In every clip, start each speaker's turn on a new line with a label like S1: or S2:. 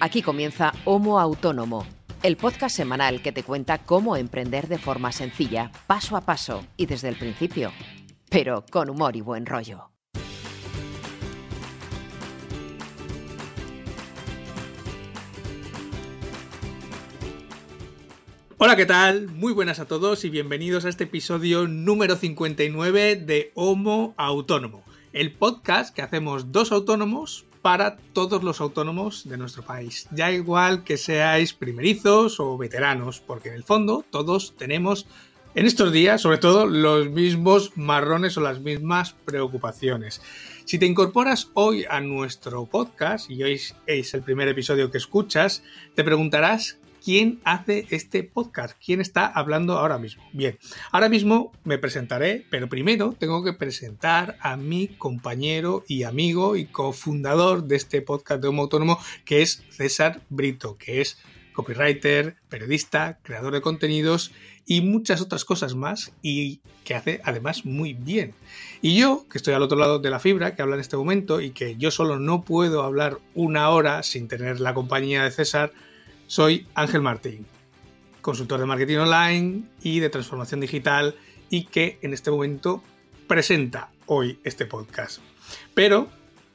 S1: Aquí comienza Homo Autónomo, el podcast semanal que te cuenta cómo emprender de forma sencilla, paso a paso y desde el principio, pero con humor y buen rollo.
S2: Hola, ¿qué tal? Muy buenas a todos y bienvenidos a este episodio número 59 de Homo Autónomo, el podcast que hacemos dos autónomos para todos los autónomos de nuestro país. Ya igual que seáis primerizos o veteranos, porque en el fondo todos tenemos en estos días, sobre todo, los mismos marrones o las mismas preocupaciones. Si te incorporas hoy a nuestro podcast, y hoy es el primer episodio que escuchas, te preguntarás quién hace este podcast, quién está hablando ahora mismo. Bien, ahora mismo me presentaré, pero primero tengo que presentar a mi compañero y amigo y cofundador de este podcast de Homo Autónomo, que es César Brito, que es copywriter, periodista, creador de contenidos y muchas otras cosas más y que hace además muy bien. Y yo, que estoy al otro lado de la fibra, que habla en este momento y que yo solo no puedo hablar una hora sin tener la compañía de César, soy Ángel Martín, consultor de marketing online y de transformación digital y que en este momento presenta hoy este podcast. Pero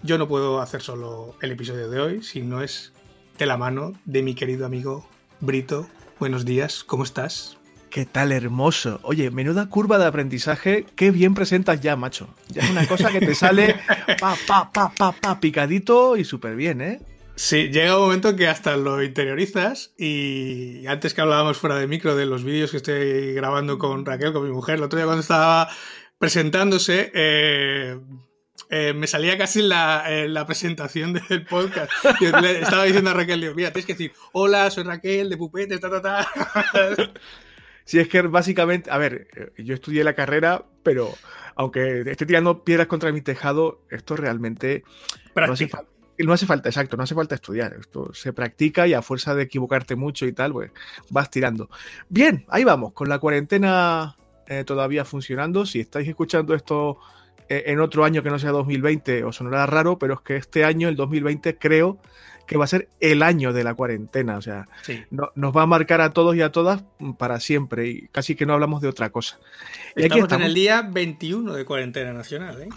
S2: yo no puedo hacer solo el episodio de hoy si no es de la mano de mi querido amigo Brito. Buenos días, ¿cómo estás?
S3: ¿Qué tal, hermoso? Oye, menuda curva de aprendizaje, qué bien presentas ya, macho. Ya es una cosa que te sale pa, pa, pa, pa, pa, picadito y súper bien, ¿eh?
S2: Sí, llega un momento que hasta lo interiorizas y antes que hablábamos fuera de micro de los vídeos que estoy grabando con Raquel, con mi mujer, el otro día cuando estaba presentándose, eh, eh, me salía casi la, eh, la presentación del podcast. le estaba diciendo a Raquel, digo, mira, tienes que decir, hola, soy Raquel de Pupete, ta, ta, ta.
S3: Sí, es que básicamente, a ver, yo estudié la carrera, pero aunque esté tirando piedras contra mi tejado, esto realmente no hace no hace falta, exacto, no hace falta estudiar. Esto se practica y a fuerza de equivocarte mucho y tal, pues vas tirando. Bien, ahí vamos, con la cuarentena eh, todavía funcionando. Si estáis escuchando esto eh, en otro año que no sea 2020, os sonará raro, pero es que este año, el 2020, creo que va a ser el año de la cuarentena. O sea, nos va a marcar a todos y a todas para siempre y casi que no hablamos de otra cosa.
S2: Y estamos, aquí estamos en el día 21 de cuarentena nacional, ¿eh?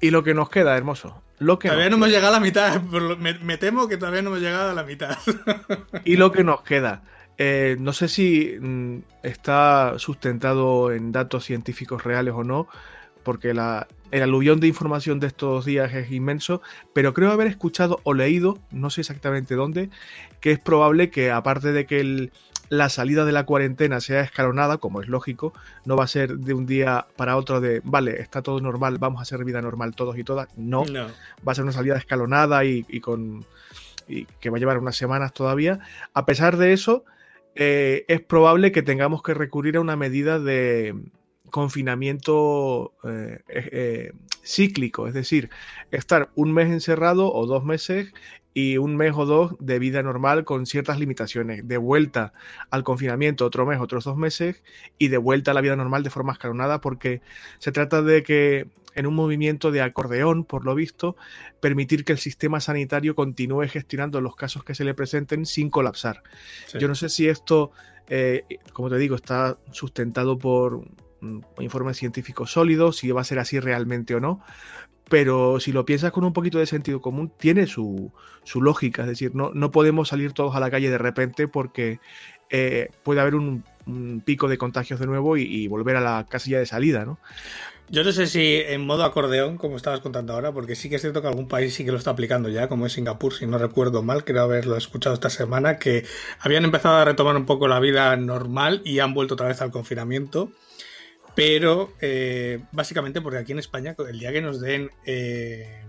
S3: Y lo que nos queda, hermoso. Lo que
S2: todavía no hemos llegado a la mitad. Me, temo que todavía no hemos llegado a la mitad.
S3: y lo que nos queda. Eh, no sé si mm, está sustentado en datos científicos reales o no, porque la, el aluvión de información de estos días es inmenso, pero creo haber escuchado o leído, no sé exactamente dónde, que es probable que aparte de que el, la salida de la cuarentena sea escalonada, como es lógico, no va a ser de un día para otro de, vale, está todo normal, vamos a hacer vida normal todos y todas. No, va a ser una salida escalonada y, con y que va a llevar unas semanas todavía. A pesar de eso, eh, es probable que tengamos que recurrir a una medida de confinamiento eh, eh, cíclico, es decir, estar un mes encerrado o dos meses y un mes o dos de vida normal con ciertas limitaciones. De vuelta al confinamiento otro mes, otros dos meses y de vuelta a la vida normal de forma escalonada porque se trata de que en un movimiento de acordeón, por lo visto, permitir que el sistema sanitario continúe gestionando los casos que se le presenten sin colapsar. Yo no sé si esto, eh, como te digo, está sustentado por informes científicos sólidos, si va a ser así realmente o no, pero si lo piensas con un poquito de sentido común, tiene su, lógica. Es decir, no, no, podemos salir todos a la calle de repente porque eh, puede haber un, pico de contagios de nuevo y, volver a la casilla de salida, ¿no?
S2: Yo no sé si en modo acordeón, como estabas contando ahora, porque sí que es cierto que algún país sí que lo está aplicando ya, como es Singapur, si no recuerdo mal, creo haberlo escuchado esta semana, que habían empezado a retomar un poco la vida normal y han vuelto otra vez al confinamiento. Pero eh, básicamente porque aquí en España, el día que nos den, eh,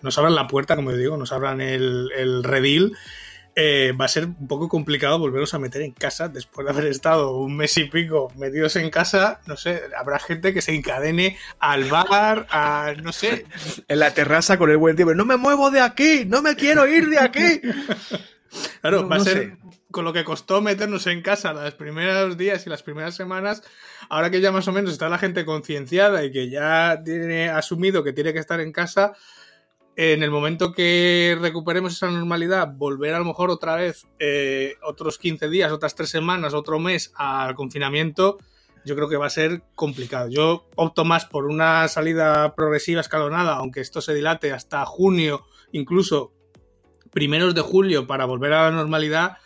S2: nos abran la puerta, como digo, nos abran el, el redil, eh, va a ser un poco complicado volverlos a meter en casa después de haber estado un mes y pico metidos en casa. No sé, habrá gente que se encadene al bar, a no sé.
S3: En la terraza con el buen tiempo. No me muevo de aquí, no me quiero ir de aquí.
S2: Claro, va a ser con lo que costó meternos en casa los primeros días y las primeras semanas, ahora que ya más o menos está la gente concienciada y que ya tiene asumido que tiene que estar en casa, en el momento que recuperemos esa normalidad, volver a lo mejor otra vez eh, otros 15 días, otras tres semanas, otro mes al confinamiento, yo creo que va a ser complicado. Yo opto más por una salida progresiva escalonada, aunque esto se dilate hasta junio, incluso primeros de julio para volver a la normalidad,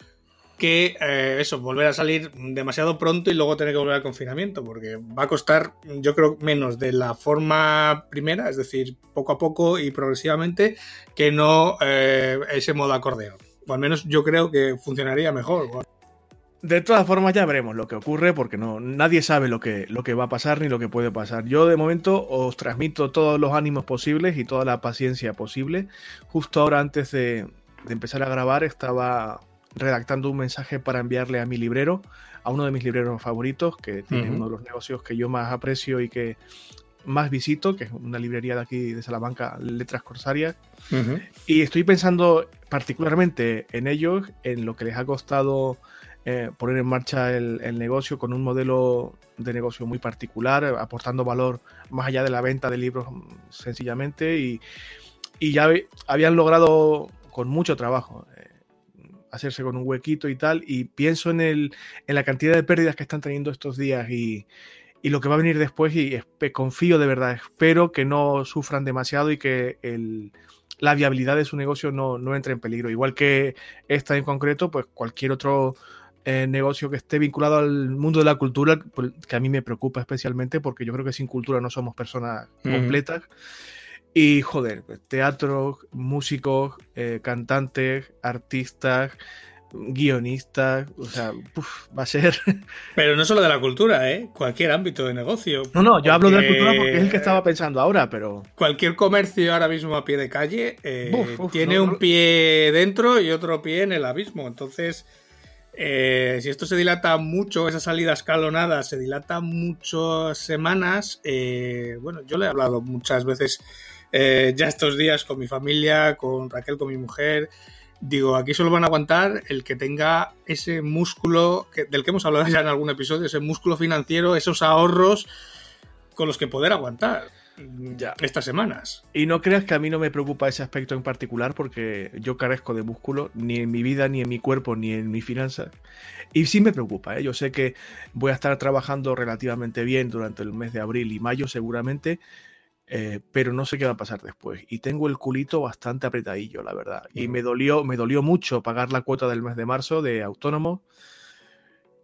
S2: que eh, eso, volver a salir demasiado pronto y luego tener que volver al confinamiento, porque va a costar, yo creo, menos de la forma primera, es decir, poco a poco y progresivamente, que no eh, ese modo acordeón. O al menos yo creo que funcionaría mejor.
S3: De todas formas ya veremos lo que ocurre porque no nadie sabe lo que, lo que va a pasar ni lo que puede pasar. Yo de momento os transmito todos los ánimos posibles y toda la paciencia posible. Justo ahora antes de, de empezar a grabar estaba redactando un mensaje para enviarle a mi librero, a uno de mis libreros favoritos, que tiene uno de los negocios que yo más aprecio y que más visito, que es una librería de aquí de Salamanca, Letras Corsarias. Y estoy pensando particularmente en ellos, en lo que les ha costado eh, poner en marcha el, negocio con un modelo de negocio muy particular, aportando valor más allá de la venta de libros sencillamente. Y, y ya habían logrado con mucho trabajo hacerse con un huequito y tal, y pienso en, el, en la cantidad de pérdidas que están teniendo estos días y, y lo que va a venir después y confío de verdad, espero que no sufran demasiado y que el, la viabilidad de su negocio no, no, entre en peligro. Igual que esta en concreto, pues cualquier otro eh, negocio que esté vinculado al mundo de la cultura, pues, que a mí me preocupa especialmente porque yo creo que sin cultura no somos personas completas. Y joder, teatro, músicos, eh, cantantes, artistas, guionistas, o sea, va a ser...
S2: Pero no solo de la cultura, ¿eh? Cualquier ámbito de negocio.
S3: No, no, yo hablo de la cultura porque es el que estaba pensando ahora, pero...
S2: Cualquier comercio ahora mismo a pie de calle eh, tiene un pie dentro y otro pie en el abismo, entonces... Eh, si esto se dilata mucho, esa salida escalonada se dilata muchas semanas, bueno, yo le he hablado muchas veces eh, ya estos días con mi familia, con Raquel, con mi mujer. Digo, aquí solo van a aguantar el que tenga ese músculo del que hemos hablado ya en algún episodio, ese músculo financiero, esos ahorros con los que poder aguantar ya. estas semanas.
S3: Y no creas que a mí no me preocupa ese aspecto en particular porque yo carezco de músculo ni en mi vida, ni en mi cuerpo, ni en mi finanzas. Y sí me preocupa, ¿eh? yo sé que voy a estar trabajando relativamente bien durante el mes de abril y mayo seguramente, eh, pero no sé qué va a pasar después. Y tengo el culito bastante apretadillo, la verdad. Y me dolió, me dolió mucho pagar la cuota del mes de marzo de autónomo.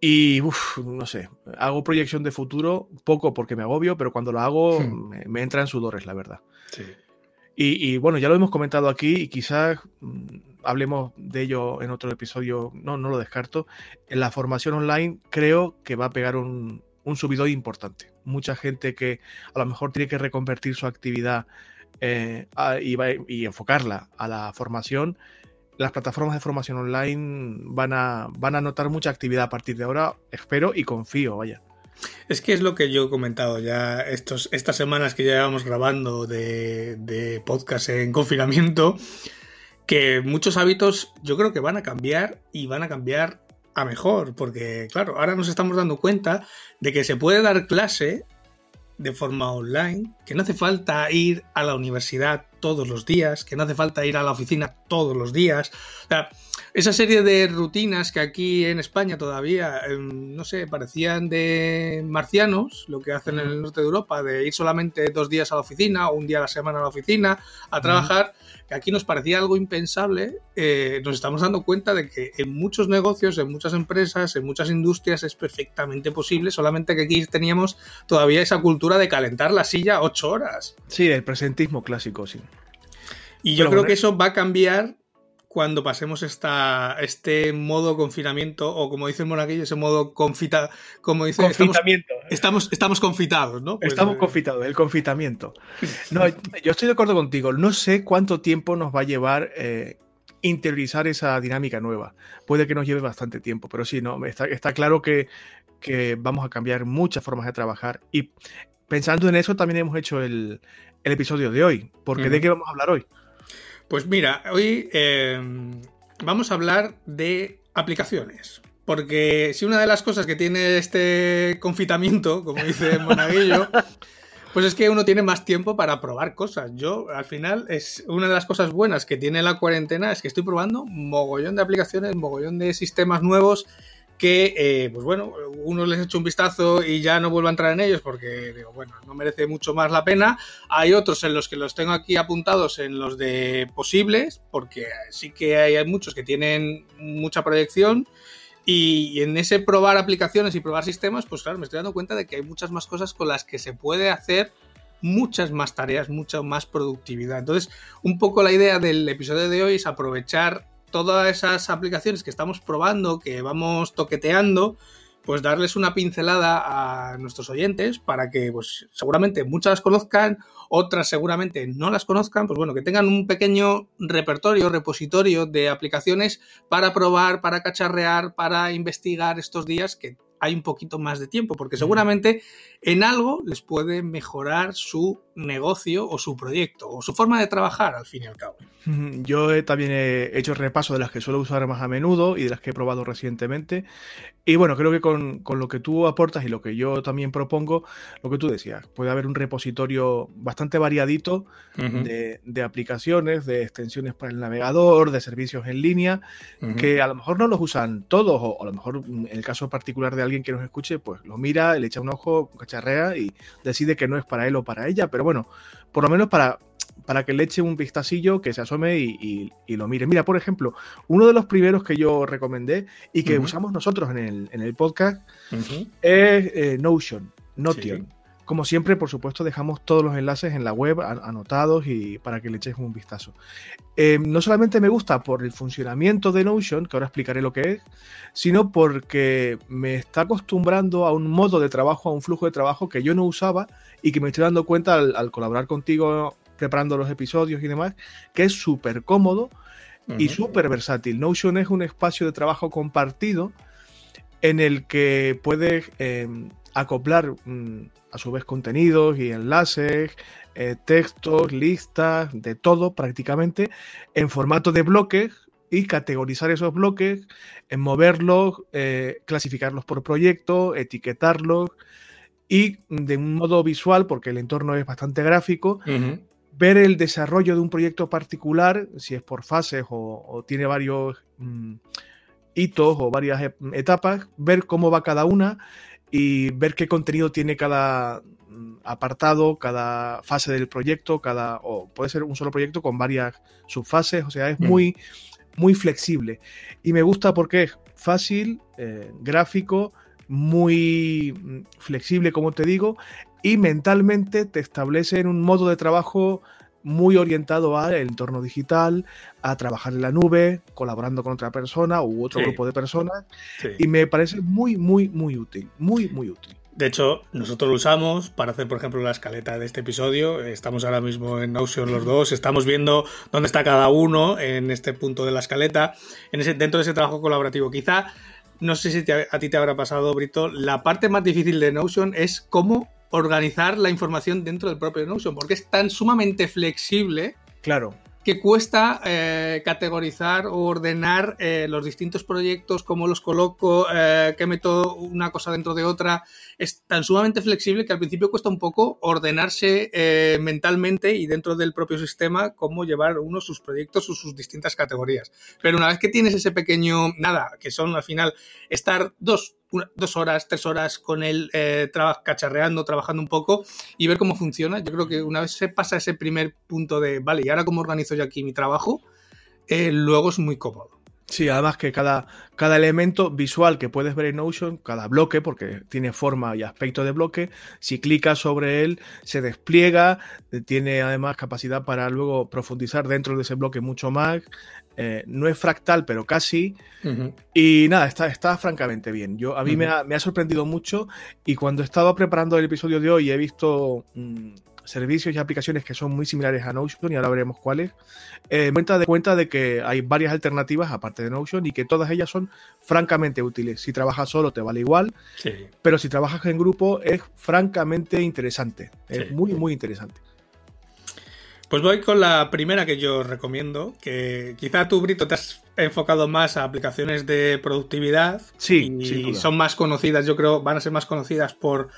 S3: Y no sé, hago proyección de futuro, poco porque me agobio, pero cuando lo hago hmm. me, me, entran sudores, la verdad. Y, bueno, ya lo hemos comentado aquí y quizás mm, hablemos de ello en otro episodio, no, no lo descarto. En la formación online creo que va a pegar un, un subidón importante. Mucha gente que a lo mejor tiene que reconvertir su actividad eh, y, enfocarla a la formación. Las plataformas de formación online van a, van a notar mucha actividad a partir de ahora, espero y confío, vaya.
S2: Es que es lo que yo he comentado ya estos, estas semanas que llevamos grabando de, de podcast en confinamiento, que muchos hábitos yo creo que van a cambiar y van a cambiar a mejor, porque claro, ahora nos estamos dando cuenta de que se puede dar clase de forma online, que no hace falta ir a la universidad todos los días, que no hace falta ir a la oficina todos los días. Esa serie de rutinas que aquí en España todavía, em, no sé, parecían de marcianos, lo que hacen en el norte de Europa, de ir solamente dos días a la oficina o un día a la semana a la oficina a trabajar que aquí nos parecía algo impensable, eh, nos estamos dando cuenta de que en muchos negocios, en muchas empresas, en muchas industrias es perfectamente posible, solamente que aquí teníamos todavía esa cultura de calentar la silla ocho horas.
S3: Sí, el presentismo clásico, sí.
S2: Y yo creo que eso va a cambiar cuando pasemos esta, este modo confinamiento, o como dice el monaguillo, ese modo confita, como dice,
S3: confitamiento.
S2: Estamos, estamos, confitados, ¿no?
S3: Pues, estamos eh, confitados, el confitamiento. No, yo estoy de acuerdo contigo. No sé cuánto tiempo nos va a llevar eh, interiorizar esa dinámica nueva. Puede que nos lleve bastante tiempo, pero sí, no, está, está claro que, que vamos a cambiar muchas formas de trabajar. Y pensando en eso, también hemos hecho el, el episodio de hoy. Porque ¿de qué vamos a hablar hoy?
S2: Pues mira, hoy eh, vamos a hablar de aplicaciones. Porque si una de las cosas que tiene este confitamiento, como dice Monaguillo, Pues es que uno tiene más tiempo para probar cosas. Yo, al final, es una de las cosas buenas que tiene la cuarentena, es que estoy probando mogollón de aplicaciones, mogollón de sistemas nuevos que, eh, pues bueno, unos les he hecho un vistazo y ya no vuelvo a entrar en ellos porque, bueno, no merece mucho más la pena. Hay otros en los que los tengo aquí apuntados en los de posibles, porque sí que hay, muchos que tienen mucha proyección. Y en ese probar aplicaciones y probar sistemas, pues claro, me estoy dando cuenta de que hay muchas más cosas con las que se puede hacer muchas más tareas, mucha más productividad. Entonces, un poco la idea del episodio de hoy es aprovechar todas esas aplicaciones que estamos probando, que vamos toqueteando, pues darles una pincelada a nuestros oyentes para que pues seguramente muchas las conozcan, otras seguramente no las conozcan, pues bueno, que tengan un pequeño repertorio, repositorio de aplicaciones para probar, para cacharrear, para investigar estos días que hay un poquito más de tiempo, porque seguramente en algo les puede mejorar su negocio o su proyecto o su forma de trabajar al fin y al cabo.
S3: Yo también he hecho repaso de las que suelo usar más a menudo y de las que he probado recientemente. Y bueno, creo que con, lo que tú aportas y lo que yo también propongo, lo que tú decías, puede haber un repositorio bastante variadito de, aplicaciones, de extensiones para el navegador, de servicios en línea, que a lo mejor no los usan todos, o a lo mejor en el caso particular de alguien que nos escuche, pues lo mira, le echa un ojo, cacharrea y decide que no es para él o para ella, pero bueno, por lo menos para, para que le eche un vistacillo, que se asome y, lo mire. Mira, por ejemplo, uno de los primeros que yo recomendé y que usamos nosotros en el, en el podcast es eh, Notion, Notion. Como siempre, por supuesto, dejamos todos los enlaces en la web anotados y para que le eches un vistazo. Eh, no solamente me gusta por el funcionamiento de Notion, que ahora explicaré lo que es, sino porque me está acostumbrando a un modo de trabajo, a un flujo de trabajo que yo no usaba y que me estoy dando cuenta al, colaborar contigo preparando los episodios y demás, que es súper cómodo y súper versátil. Notion es un espacio de trabajo compartido en el que puedes eh, acoplar mm, a su vez contenidos y enlaces, eh, textos, listas, de todo prácticamente, en formato de bloques y categorizar esos bloques, en moverlos, eh, clasificarlos por proyecto, etiquetarlos y de un modo visual, porque el entorno es bastante gráfico, ver el desarrollo de un proyecto particular, si es por fases o, tiene varios mm, hitos o varias etapas, ver cómo va cada una y ver qué contenido tiene cada mm, apartado, cada fase del proyecto, cada o puede ser un solo proyecto con varias subfases, o sea, es mm. muy muy flexible y me gusta porque es fácil, eh, gráfico, muy mm, flexible, como te digo, y mentalmente te establece en un modo de trabajo muy orientado al entorno digital, a trabajar en la nube, colaborando con otra persona u otro grupo de personas. Y me parece muy, muy, muy útil. Muy, muy útil.
S2: De hecho, nosotros lo usamos para hacer, por ejemplo, la escaleta de este episodio. Estamos ahora mismo en Notion los dos, estamos viendo dónde está cada uno en este punto de la escaleta, en ese, dentro de ese trabajo colaborativo. Quizá, no sé si a ti te habrá pasado, Brito, la parte más difícil de Notion es cómo organizar la información dentro del propio Notion, porque es tan sumamente flexible.
S3: Claro
S2: que cuesta eh, categorizar o ordenar eh, los distintos proyectos, cómo los coloco, eh, qué meto una cosa dentro de otra. Es tan sumamente flexible que al principio cuesta un poco ordenarse mentalmente y dentro del propio sistema cómo llevar uno sus proyectos o sus distintas categorías. Pero una vez que tienes ese pequeño, nada, que son al final estar dos dos horas, tres horas con él eh, cacharreando, trabajando un poco y ver cómo funciona. Yo creo que una vez se pasa ese primer punto de, vale, ¿y ahora cómo organizo yo aquí mi trabajo? Eh, luego es muy cómodo.
S3: Sí, además que cada, cada elemento visual que puedes ver en Notion, cada bloque, porque tiene forma y aspecto de bloque, si clicas sobre él, se despliega, tiene además capacidad para luego profundizar dentro de ese bloque mucho más. Eh, no es fractal, pero casi. Y nada, está, está francamente bien. Yo, a mí me, ha, sorprendido mucho y cuando estaba preparando el episodio de hoy he visto mm, servicios y aplicaciones que son muy similares a Notion y ahora veremos cuáles. Eh, me de cuenta de que hay varias alternativas aparte de Notion y que todas ellas son francamente útiles. Si trabajas solo te vale igual, pero si trabajas en grupo es francamente interesante. Es muy, muy interesante.
S2: Pues voy con la primera que yo recomiendo, que quizá tú, Brito, te has enfocado más a aplicaciones de productividad.
S3: Sí,
S2: y son más conocidas, yo creo, van a ser más conocidas por,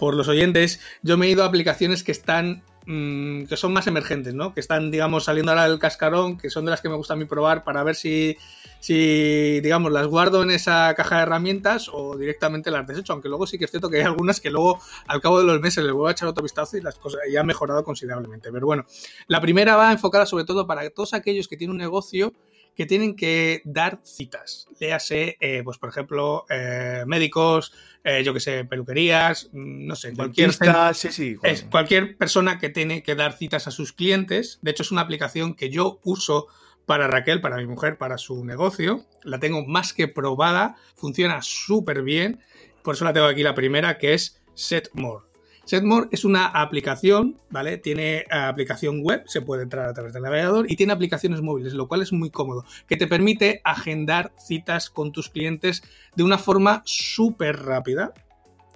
S2: por los oyentes, yo me he ido a aplicaciones que están mm, que son más emergentes, ¿no? Que están, digamos, saliendo ahora del cascarón, que son de las que me gusta a mí probar para ver si, si, digamos, las guardo en esa caja de herramientas o directamente las desecho, aunque luego sí que es cierto que hay algunas que luego al cabo de los meses les vuelvo a echar otro vistazo y las cosas ya han mejorado considerablemente. Pero bueno, la primera va enfocada sobre todo para todos aquellos que tienen un negocio que tienen que dar citas. Léase, eh, pues por ejemplo, eh, médicos, eh, yo que sé, peluquerías, mm, no sé, cualquier,
S3: sí, sí,
S2: es cualquier persona que tiene que dar citas a sus clientes. De hecho, es una aplicación que yo uso para Raquel, para mi mujer, para su negocio. La tengo más que probada, funciona súper bien. Por eso la tengo aquí la primera, que es Setmore. Setmore es una aplicación, ¿vale? Tiene aplicación web, se puede entrar a través del navegador y tiene aplicaciones móviles, lo cual es muy cómodo, que te permite agendar citas con tus clientes de una forma súper rápida.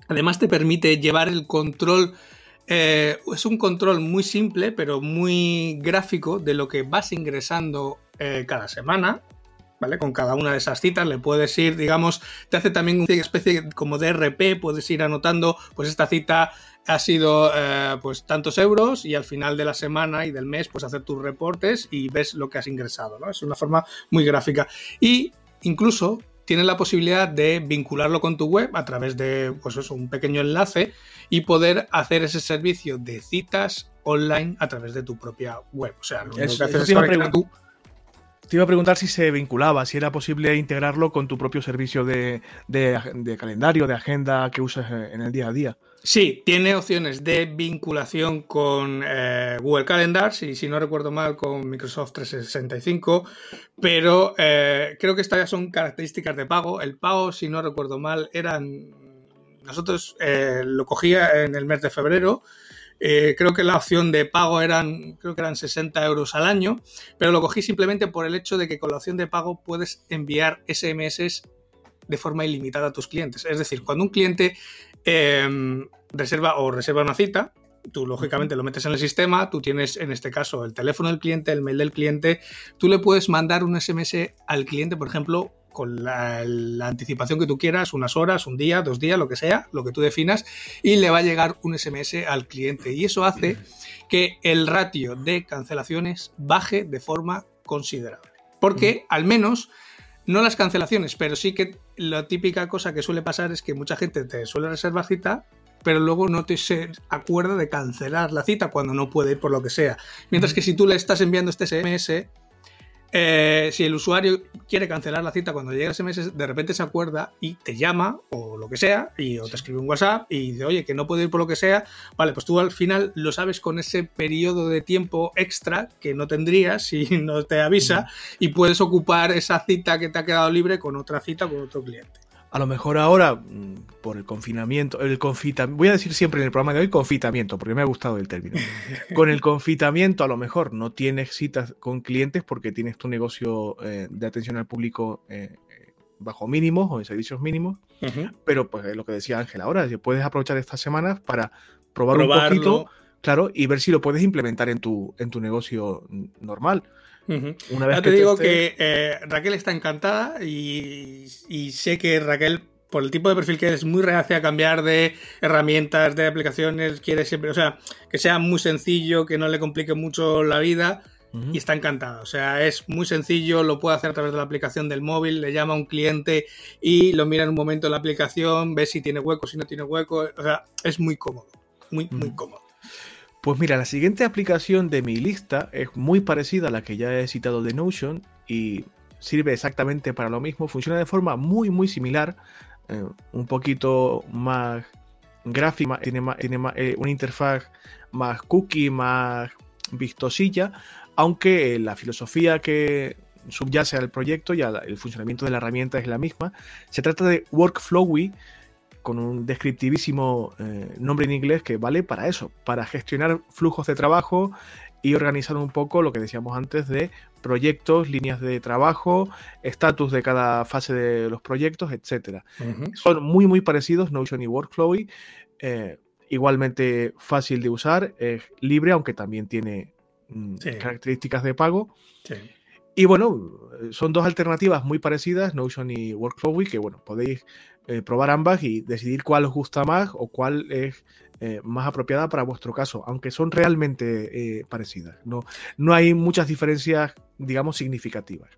S2: Además te permite llevar el control eh, es un control muy simple, pero muy gráfico de lo que vas ingresando eh, cada semana. ¿Vale? Con cada una de esas citas le puedes ir, digamos, te hace también una especie como de RP, puedes ir anotando, pues esta cita ha sido eh, pues tantos euros y al final de la semana y del mes pues hacer tus reportes y ves lo que has ingresado, ¿no? Es una forma muy gráfica. Y incluso tienes la posibilidad de vincularlo con tu web a través de pues eso, un pequeño enlace y poder hacer ese servicio de citas online a través de tu propia web. O sea, lo único que haces es tú
S3: te iba a preguntar si se vinculaba, si era posible integrarlo con tu propio servicio de, calendario, de agenda que usas en el día a día.
S2: Sí, tiene opciones de vinculación con eh, Google Calendar, si, si, no recuerdo mal, con Microsoft 365, pero eh, creo que estas ya son características de pago. El pago, si no recuerdo mal, eran... Nosotros eh, lo cogía en el mes de febrero, eh, creo que la opción de pago eran, creo que eran 60 euros al año, pero lo cogí simplemente por el hecho de que con la opción de pago puedes enviar SMS de forma ilimitada a tus clientes. Es decir, cuando un cliente em, reserva o reserva una cita, tú lógicamente lo metes en el sistema, tú tienes en este caso el teléfono del cliente, el mail del cliente, tú le puedes mandar un SMS al cliente, por ejemplo, con la, anticipación que tú quieras, unas horas, un día, dos días, lo que sea, lo que tú definas, y le va a llegar un SMS al cliente. Y eso hace que el ratio de cancelaciones baje de forma considerable. Porque al menos, no las cancelaciones, pero sí que la típica cosa que suele pasar es que mucha gente te suele reservar cita, pero luego no te se acuerda de cancelar la cita cuando no puede ir por lo que sea. Mientras que si tú le estás enviando este SMS, eh, si el usuario quiere cancelar la cita cuando llega ese mes, de repente se acuerda y te llama o lo que sea, y, o te escribe un WhatsApp y dice, oye, que no puedo ir por lo que sea, vale, pues tú al final lo sabes con ese periodo de tiempo extra que no tendrías si no te avisa y puedes ocupar esa cita que te ha quedado libre con otra cita con otro cliente.
S3: A lo mejor ahora, mm, por el confinamiento, el confitamiento, voy a decir siempre en el programa de hoy confitamiento, porque me ha gustado el término. Con el confitamiento a lo mejor no tienes citas con clientes porque tienes tu negocio eh, de atención al público eh, bajo mínimos o en servicios mínimos, pero pues lo que decía Ángel ahora, puedes aprovechar estas semanas para probar un poquito, claro, y ver si lo puedes implementar en tu, en tu negocio normal.
S2: Una vez ya te, digo que eh, Raquel está encantada y, sé que Raquel, por el tipo de perfil que es, muy reacia a cambiar de herramientas, de aplicaciones, quiere siempre, o sea, que sea muy sencillo, que no le complique mucho la vida. Y está encantada. O sea, es muy sencillo, lo puede hacer a través de la aplicación del móvil, le llama a un cliente y lo mira en un momento en la aplicación, ve si tiene hueco, si no tiene hueco. O sea, es muy cómodo. Muy, muy cómodo.
S3: Pues mira, la siguiente aplicación de mi lista es muy parecida a la que ya he citado de Notion y sirve exactamente para lo mismo. Funciona de forma muy, muy similar, eh, un poquito más gráfica, tiene, tiene eh, una interfaz más cookie, más vistosilla, aunque la filosofía que subyace al proyecto y el funcionamiento de la herramienta es la misma. Se trata de Workflowy, con un descriptivísimo eh, nombre en inglés que vale para eso, para gestionar flujos de trabajo y organizar un poco lo que decíamos antes de proyectos, líneas de trabajo, estatus de cada fase de los proyectos, etc. Son muy muy parecidos Notion y Workflowy, eh, igualmente fácil de usar, es libre aunque también tiene mm, características de pago. Y bueno, son dos alternativas muy parecidas, Notion y Workflowy, que bueno, podéis eh, probar ambas y decidir cuál os gusta más o cuál es eh, más apropiada para vuestro caso, aunque son realmente eh, parecidas. No, no hay muchas diferencias, digamos, significativas.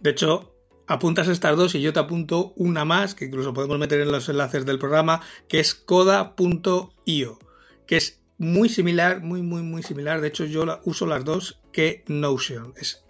S2: De hecho, apuntas estas dos y yo te apunto una más, que incluso podemos meter en los enlaces del programa, que es coda.io, que es muy similar, muy, muy, muy similar. De hecho, yo uso las dos que Notion. Es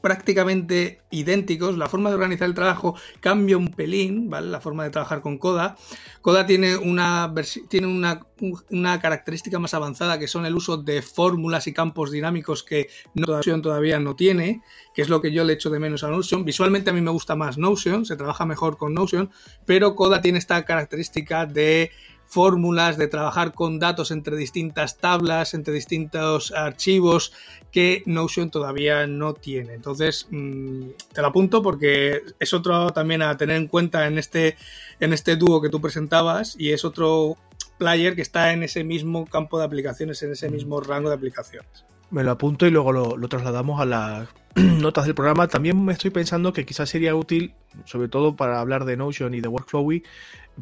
S2: prácticamente idénticos. La forma de organizar el trabajo cambia un pelín, ¿vale? La forma de trabajar con Coda. Coda tiene una, tiene una, una característica más avanzada que son el uso de fórmulas y campos dinámicos que Notion todavía no tiene, que es lo que yo le echo de menos a Notion. Visualmente a mí me gusta más Notion, se trabaja mejor con Notion, pero Coda tiene esta característica de fórmulas, de trabajar con datos entre distintas tablas, entre distintos archivos que Notion todavía no tiene. Entonces, mm, te lo apunto porque es otro también a tener en cuenta en este, en este dúo que tú presentabas y es otro player que está en ese mismo campo de aplicaciones, en ese mismo rango de aplicaciones.
S3: Me lo apunto y luego lo, lo trasladamos a las notas del programa. También me estoy pensando que quizás sería útil, sobre todo para hablar de Notion y de Workflowy,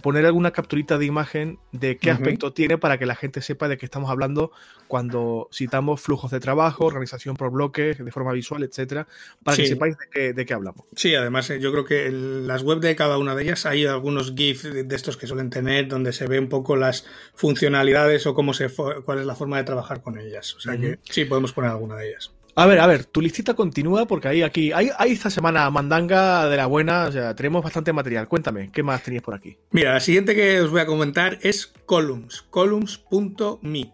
S3: poner alguna capturita de imagen de qué aspecto tiene para que la gente sepa de qué estamos hablando cuando citamos flujos de trabajo, organización por bloques, de forma visual, etcétera, para que sepáis de qué, hablamos.
S2: Sí, además eh, yo creo que en las web de cada una de ellas hay algunos GIFs de estos que suelen tener donde se ve un poco las funcionalidades o cómo se cuál es la forma de trabajar con ellas. O sea que sí, podemos poner alguna de ellas.
S3: A ver, a ver, tu listita continúa porque hay aquí, hay, hay, esta semana mandanga de la buena, o sea, tenemos bastante material. Cuéntame, ¿qué más tenías por aquí?
S2: Mira, la siguiente que os voy a comentar es Columns, columns.me.me.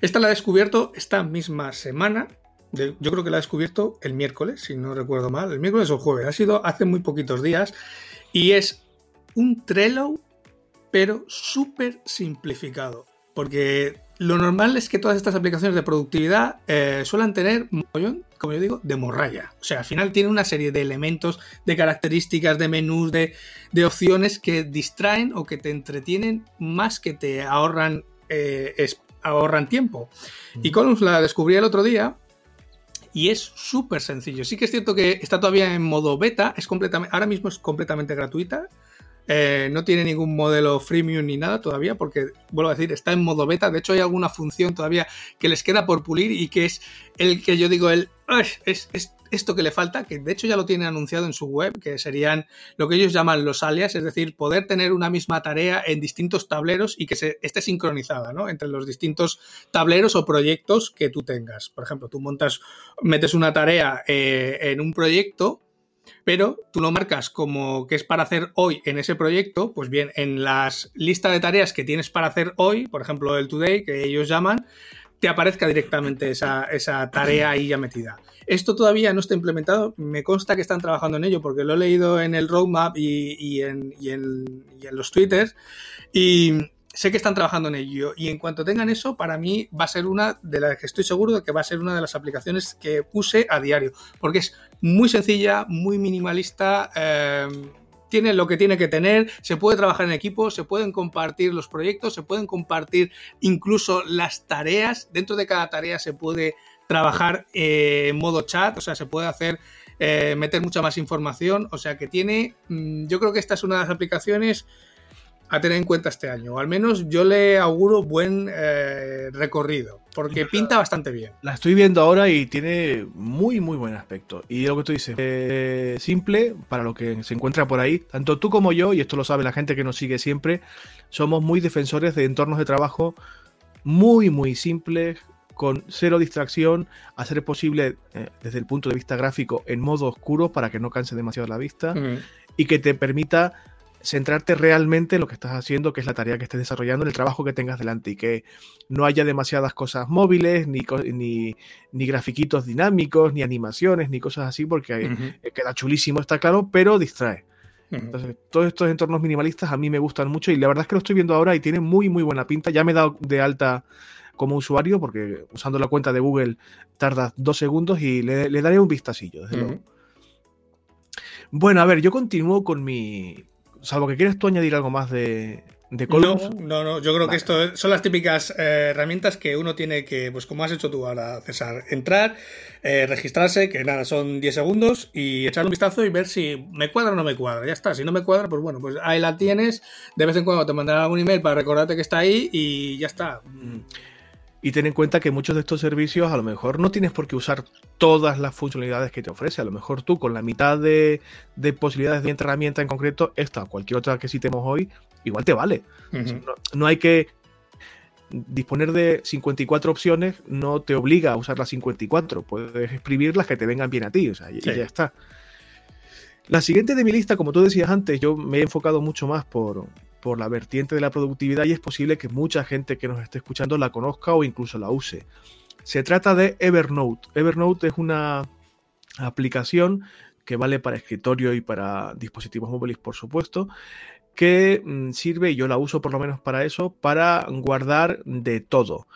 S2: Esta la he descubierto esta misma semana, yo creo que la he descubierto el miércoles, si no recuerdo mal, el miércoles o jueves, ha sido hace muy poquitos días, y es un Trello, pero súper simplificado, porque lo normal es que todas estas aplicaciones de productividad eh, suelen tener, como yo digo, de morralla. O sea, al final tiene una serie de elementos, de características, de menús, de, opciones que distraen o que te entretienen más que te ahorran, eh, ahorran tiempo. Y Columns la descubrí el otro día y es súper sencillo. Sí que es cierto que está todavía en modo beta, es completamente, ahora mismo es completamente gratuita. Eh, no tiene ningún modelo freemium ni nada todavía, porque, vuelvo a decir, está en modo beta. De hecho, hay alguna función todavía que les queda por pulir y que es el que yo digo, el es, esto que le falta, que de hecho ya lo tiene anunciado en su web, que serían lo que ellos llaman los alias, es decir, poder tener una misma tarea en distintos tableros y que se, esté sincronizada, ¿no? Entre los distintos tableros o proyectos que tú tengas. Por ejemplo, tú montas, metes una tarea eh, en un proyecto pero tú lo marcas como que es para hacer hoy en ese proyecto, pues bien, en las listas de tareas que tienes para hacer hoy, por ejemplo el today, que ellos llaman, te aparezca directamente esa, tarea ahí ya metida. Esto todavía no está implementado, me consta que están trabajando en ello porque lo he leído en el roadmap y, en, y en, los twitters y sé que están trabajando en ello y en cuanto tengan eso, para mí va a ser una de las que estoy seguro de que va a ser una de las aplicaciones que use a diario, porque es muy sencilla, muy minimalista. Em, tiene lo que tiene que tener, se puede trabajar en equipo, se pueden compartir los proyectos, se pueden compartir incluso las tareas. Dentro de cada tarea se puede trabajar eh, en modo chat, o sea, se puede hacer, eh, meter mucha más información. O sea que tiene, mm, yo creo que esta es una de las aplicaciones a tener en cuenta este año. O al menos yo le auguro buen eh, recorrido, porque pinta bastante bien.
S3: La estoy viendo ahora y tiene muy, muy buen aspecto. Y lo que tú dices, eh, simple para lo que se encuentra por ahí. Tanto tú como yo, y esto lo sabe la gente que nos sigue siempre, somos muy defensores de entornos de trabajo muy, muy simples, con cero distracción, hacer posible eh, desde el punto de vista gráfico en modo oscuro para que no canse demasiado la vista y que te permita centrarte realmente en lo que estás haciendo, que es la tarea que estés desarrollando, en el trabajo que tengas delante y que no haya demasiadas cosas móviles, ni, ni, ni grafiquitos dinámicos, ni animaciones, ni cosas así, porque eh, queda chulísimo, está claro, pero distrae. Entonces, todos estos entornos minimalistas a mí me gustan mucho y la verdad es que lo estoy viendo ahora y tiene muy, muy buena pinta. Ya me he dado de alta como usuario porque usando la cuenta de Google tarda dos segundos y le, daré un vistacillo, desde luego. Bueno, a ver, yo continúo con mi, salvo que quieras tú añadir algo más de, de
S2: Columns. No, no, yo creo que esto son las típicas eh, herramientas que uno tiene que, pues como has hecho tú ahora, César, entrar, eh, registrarse, que nada, son 10 segundos, y echar un vistazo y ver si me cuadra o no me cuadra. Ya está, si no me cuadra, pues bueno, pues ahí la tienes, de vez en cuando te mandará algún email para recordarte que está ahí y ya está. Mm.
S3: Y ten en cuenta que muchos de estos servicios a lo mejor no tienes por qué usar todas las funcionalidades que te ofrece. A lo mejor tú con la mitad de, posibilidades de herramienta en concreto, esta o cualquier otra que citemos hoy, igual te vale. no, hay que disponer de 54 opciones, no te obliga a usar las 54. Puedes exprimir las que te vengan bien a ti. O sea, y ya está. La siguiente de mi lista, como tú decías antes, yo me he enfocado mucho más por, por la vertiente de la productividad y es posible que mucha gente que nos esté escuchando la conozca o incluso la use. Se trata de Evernote. Evernote es una aplicación que vale para escritorio y para dispositivos móviles, por supuesto, que mm, sirve, y yo la uso por lo menos para eso, para guardar de todo.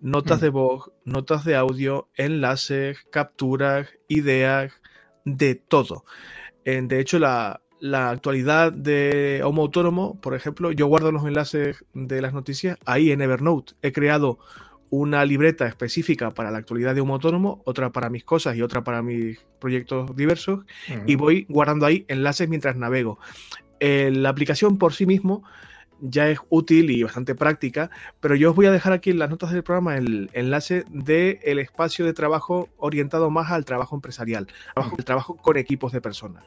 S3: Notas mm. de voz, notas de audio, enlaces, capturas, ideas, de todo. De hecho, la, la actualidad de Homo Autónomo, por ejemplo, yo guardo los enlaces de las noticias ahí en Evernote. He creado una libreta específica para la actualidad de Homo Autónomo, otra para mis cosas y otra para mis proyectos diversos, y voy guardando ahí enlaces mientras navego. Eh, la aplicación por sí mismo ya es útil y bastante práctica, pero yo os voy a dejar aquí en las notas del programa el enlace del el espacio de trabajo orientado más al trabajo empresarial, el trabajo con equipos de personas.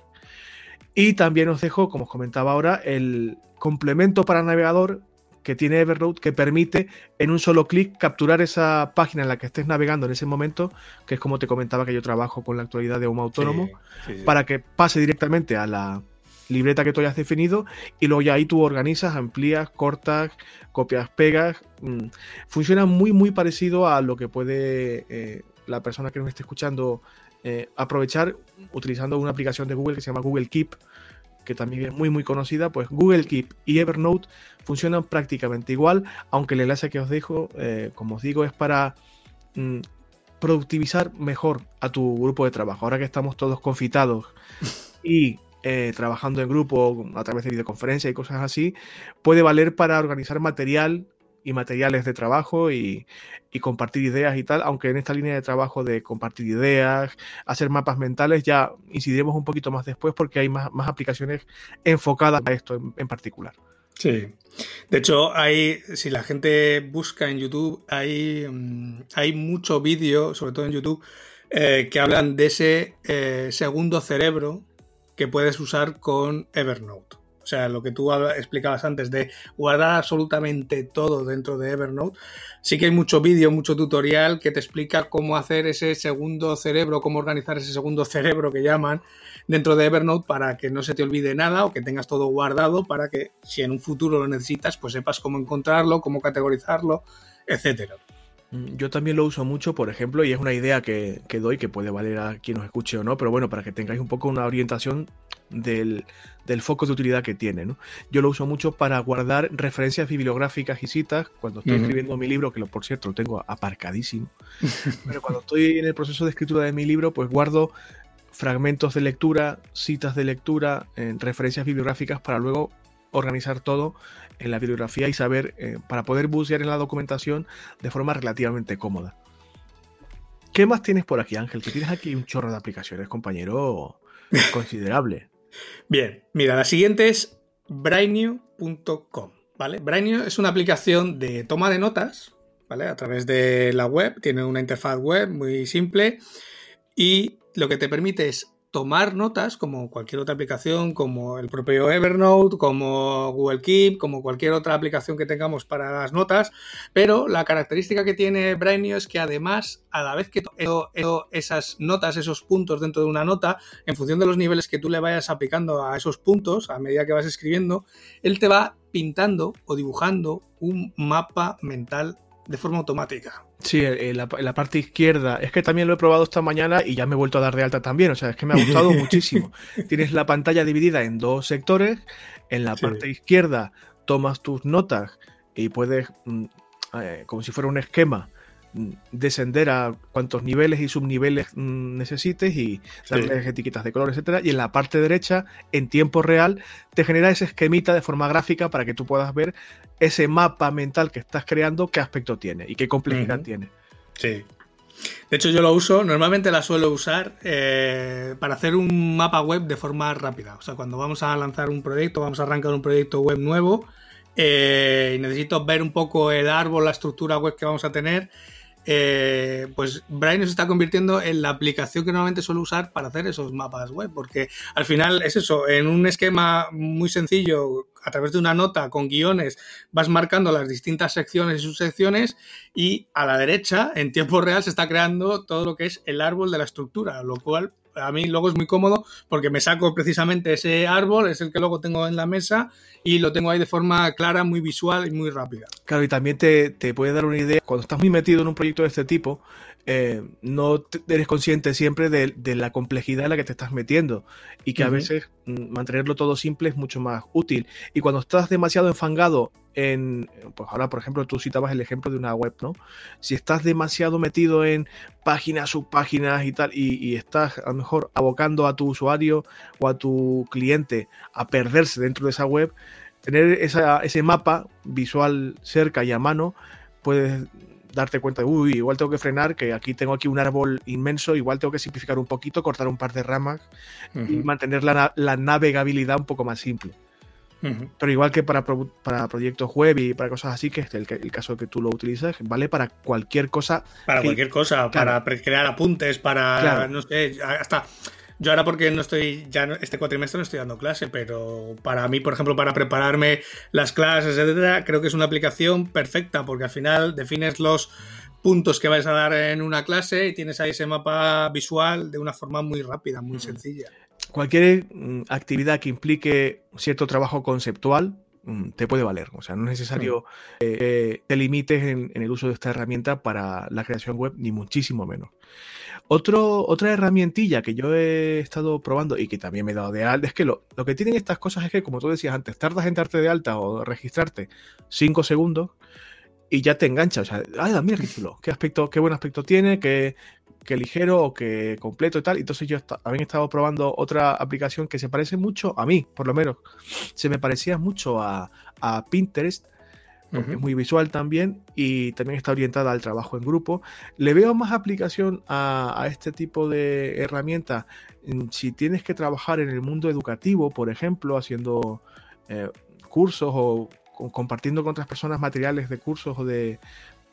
S3: Y también os dejo, como os comentaba ahora, el complemento para navegador que tiene Evernote que permite en un solo clic capturar esa página en la que estés navegando en ese momento, que es como te comentaba que yo trabajo con la actualidad de un Autónomo, para que pase directamente a la libreta que tú hayas definido y luego ya ahí tú organizas, amplías, cortas, copias, pegas. Mm, funciona muy muy parecido a lo que puede eh, la persona que nos esté escuchando eh, aprovechar utilizando una aplicación de Google que se llama Google Keep, que también es muy muy conocida, pues Google Keep y Evernote funcionan prácticamente igual, aunque el enlace que os dejo, eh, como os digo, es para mm, productivizar mejor a tu grupo de trabajo. Ahora que estamos todos confitados y eh, trabajando en grupo a través de videoconferencia y cosas así, puede valer para organizar material y materiales de trabajo y, compartir ideas y tal, aunque en esta línea de trabajo de compartir ideas, hacer mapas mentales, ya incidiremos un poquito más después porque hay más, aplicaciones enfocadas a esto en, particular.
S2: Sí. De hecho, hay, si la gente busca en YouTube, hay, mm, hay mucho vídeo, sobre todo en YouTube, eh, que hablan de ese eh, segundo cerebro que puedes usar con Evernote. O sea, lo que tú explicabas antes de guardar absolutamente todo dentro de Evernote. Sí que hay mucho vídeo, mucho tutorial que te explica cómo hacer ese segundo cerebro, cómo organizar ese segundo cerebro que llaman dentro de Evernote para que no se te olvide nada o que tengas todo guardado para que si en un futuro lo necesitas, pues sepas cómo encontrarlo, cómo categorizarlo, etcétera.
S3: Mm, yo también lo uso mucho, por ejemplo, y es una idea que, doy que puede valer a quien nos escuche o no, pero bueno, para que tengáis un poco una orientación del, foco de utilidad que tiene. ¿no? Yo lo uso mucho para guardar referencias bibliográficas y citas cuando estoy escribiendo mi libro, que lo, por cierto lo tengo aparcadísimo, pero cuando estoy en el proceso de escritura de mi libro, pues guardo fragmentos de lectura, citas de lectura, referencias bibliográficas para luego organizar todo en la bibliografía y saber, eh, para poder bucear en la documentación de forma relativamente cómoda. ¿Qué más tienes por aquí, Ángel? Que tienes aquí un chorro de aplicaciones, compañero, considerable.
S2: Bien, mira, la siguiente es brainio.com, ¿vale? Brainio es una aplicación de toma de notas, ¿vale? A través de la web, tiene una interfaz web muy simple y lo que te permite es tomar notas como cualquier otra aplicación, como el propio Evernote, como Google Keep, como cualquier otra aplicación que tengamos para las notas, pero la característica que tiene Brainio es que además, a la vez que esas notas, esos puntos dentro de una nota, en función de los niveles que tú le vayas aplicando a esos puntos, a medida que vas escribiendo, él te va pintando o dibujando un mapa mental de forma automática.
S3: Sí, en la, parte izquierda. Es que también lo he probado esta mañana y ya me he vuelto a dar de alta también. O sea, es que me ha gustado muchísimo. Tienes la pantalla dividida en dos sectores. En la parte izquierda tomas tus notas y puedes, mm, eh, como si fuera un esquema, descender a cuantos niveles y subniveles mm, necesites y darles etiquetas de color, etcétera. Y en la parte derecha, en tiempo real, te genera ese esquemita de forma gráfica para que tú puedas ver ese mapa mental que estás creando, qué aspecto tiene y qué complejidad tiene.
S2: Sí. De hecho, yo lo uso, normalmente la suelo usar eh, para hacer un mapa web de forma rápida. O sea, cuando vamos a lanzar un proyecto, vamos a arrancar un proyecto web nuevo eh, y necesito ver un poco el árbol, la estructura web que vamos a tener eh, pues Braille se está convirtiendo en la aplicación que normalmente suelo usar para hacer esos mapas web, porque al final es eso, en un esquema muy sencillo, a través de una nota con guiones, vas marcando las distintas secciones y subsecciones y a la derecha, en tiempo real, se está creando todo lo que es el árbol de la estructura, lo cual a mí luego es muy cómodo porque me saco precisamente ese árbol, es el que luego tengo en la mesa y lo tengo ahí de forma clara, muy visual y muy rápida.
S3: Claro, y también te, te puede dar una idea, cuando estás muy metido en un proyecto de este tipo, eh, no eres consciente siempre de, la complejidad en la que te estás metiendo y que a veces mm, mantenerlo todo simple es mucho más útil. Y cuando estás demasiado enfangado en, pues ahora por ejemplo tú citabas el ejemplo de una web, ¿no? Si estás demasiado metido en páginas, subpáginas y tal, y, estás a lo mejor abocando a tu usuario o a tu cliente a perderse dentro de esa web, tener ese mapa visual cerca y a mano puedes darte cuenta de, uy, igual tengo que frenar, que aquí tengo aquí un árbol inmenso, igual tengo que simplificar un poquito, cortar un par de ramas y mantener la, navegabilidad un poco más simple. Pero igual que para, para proyectos web y para cosas así, que es el, caso que tú lo utilizas, vale para cualquier cosa.
S2: Para cualquier cosa, para crear apuntes, para, no sé, hasta yo ahora porque no estoy, ya este cuatrimestre no estoy dando clase, pero para mí, por ejemplo, para prepararme las clases, etcétera, creo que es una aplicación perfecta porque al final defines los puntos que vais a dar en una clase y tienes ahí ese mapa visual de una forma muy rápida, muy sencilla.
S3: Cualquier mm, actividad que implique cierto trabajo conceptual, mm, te puede valer. O sea, no es necesario que te limites en, el uso de esta herramienta para la creación web, ni muchísimo menos. Otro, otra herramientilla que yo he estado probando y que también me he dado de alta es que lo, que tienen estas cosas es que, como tú decías antes, tardas en darte de alta o registrarte 5 segundos y ya te engancha. O sea, ¡ay, mira qué chulo! ¿Qué, aspecto, qué buen aspecto tiene? Qué, qué ligero o qué completo y tal. Entonces yo también he estado probando otra aplicación que se parece mucho a mí, por lo menos. Se me parecía mucho a, a Pinterest es muy visual también y también está orientada al trabajo en grupo. Le veo más aplicación a, este tipo de herramientas mm, si tienes que trabajar en el mundo educativo, por ejemplo, haciendo eh, cursos o compartiendo con otras personas materiales de cursos o de,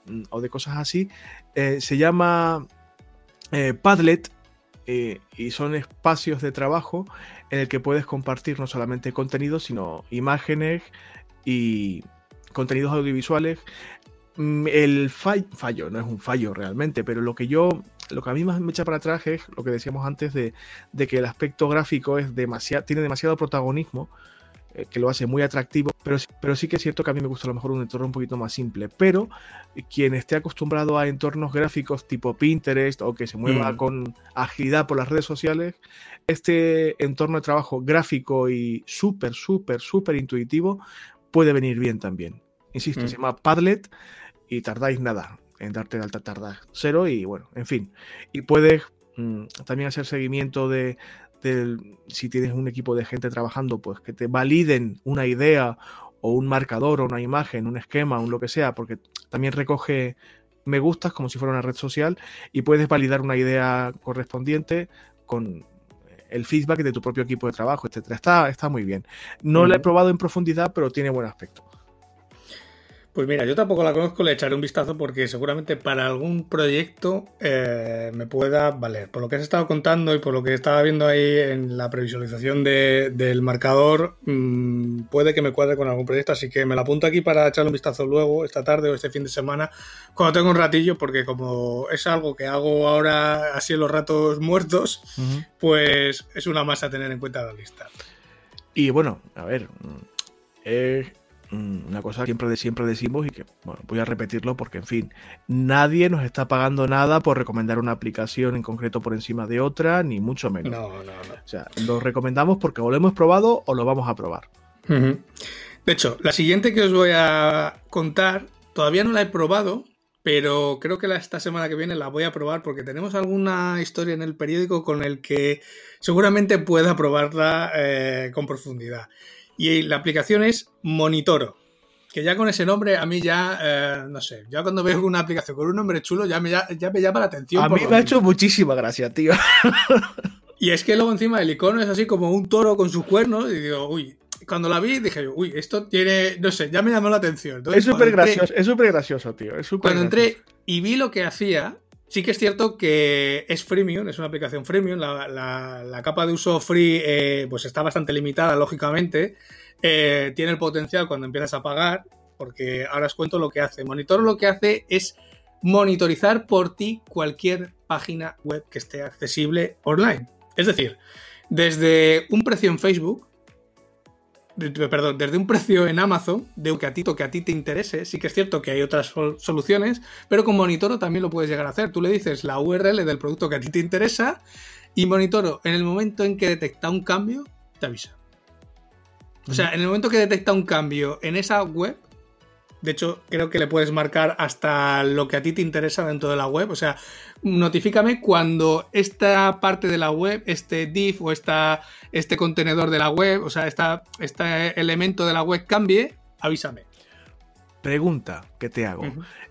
S3: mm, o de cosas así. Eh, se llama eh, Padlet y son espacios de trabajo en el que puedes compartir no solamente contenido, sino imágenes y, contenidos audiovisuales. Mm, el fallo, no es un fallo realmente, pero lo que yo, lo que a mí más me echa para atrás es lo que decíamos antes de, que el aspecto gráfico es demasiado, tiene demasiado protagonismo, eh, que lo hace muy atractivo, pero, pero sí que es cierto que a mí me gusta a lo mejor un entorno un poquito más simple, pero quien esté acostumbrado a entornos gráficos tipo Pinterest o que se mueva mm. con agilidad por las redes sociales, este entorno de trabajo gráfico y súper, súper, súper intuitivo puede venir bien también. Insisto, se mm. llama Padlet y tardáis nada en darte de alta, tardas cero y bueno, en fin. Y puedes mm, también hacer seguimiento de, si tienes un equipo de gente trabajando, pues que te validen una idea o un marcador o una imagen, un esquema, un lo que sea, porque también recoge me gustas como si fuera una red social y puedes validar una idea correspondiente con el feedback de tu propio equipo de trabajo, etcétera. Está, está muy bien. No la he probado en profundidad, pero tiene buen aspecto.
S2: Pues mira, yo tampoco la conozco, le echaré un vistazo porque seguramente para algún proyecto eh, me pueda valer. Por lo que has estado contando y por lo que estaba viendo ahí en la previsualización del marcador, mm, puede que me cuadre con algún proyecto, así que me la apunto aquí para echarle un vistazo luego, esta tarde o este fin de semana, cuando tengo un ratillo, porque como es algo que hago ahora así en los ratos muertos, pues es una más a tener en cuenta la lista.
S3: Y bueno, a ver, eh, Mm, una cosa que siempre, siempre decimos y que, bueno, voy a repetirlo porque, en fin, nadie nos está pagando nada por recomendar una aplicación en concreto por encima de otra, ni mucho menos.
S2: No, no, no.
S3: O sea, lo recomendamos porque o lo hemos probado o lo vamos a probar.
S2: De hecho, la siguiente que os voy a contar, todavía no la he probado, pero creo que esta semana que viene la voy a probar porque tenemos alguna historia en el periódico con el que seguramente pueda probarla eh, con profundidad. Y la aplicación es Monitoro. Que ya con ese nombre, a mí ya, eh, no sé, ya cuando veo una aplicación con un nombre chulo, ya me, ya, me llama la atención.
S3: A mí me ha hecho muchísima gracia, tío.
S2: Y es que luego encima el icono es así como un toro con sus cuernos, y digo, uy, cuando la vi dije, uy, esto tiene, no sé, ya me llamó la atención.
S3: es súper gracioso, es súper gracioso, tío.
S2: cuando entré y vi lo que hacía, sí que es cierto que es freemium, es una aplicación freemium, la, capa de uso free eh, pues está bastante limitada, lógicamente. Eh, tiene el potencial cuando empiezas a pagar, porque ahora os cuento lo que hace. Monitor lo que hace es monitorizar por ti cualquier página web que esté accesible online. Es decir, desde un precio en Facebook, perdón, desde un precio en Amazon, de que a ti, que a ti te interese, sí que es cierto que hay otras soluciones, pero con Monitoro también lo puedes llegar a hacer. Tú le dices la URL del producto que a ti te interesa y Monitoro, en el momento en que detecta un cambio, te avisa. O sea, en el momento que detecta un cambio en esa web, de hecho, creo que le puedes marcar hasta lo que a ti te interesa dentro de la web. O sea, notifícame cuando esta parte de la web, este div o esta, este contenedor de la web, o sea, este elemento de la web cambie, avísame.
S3: Pregunta que te hago.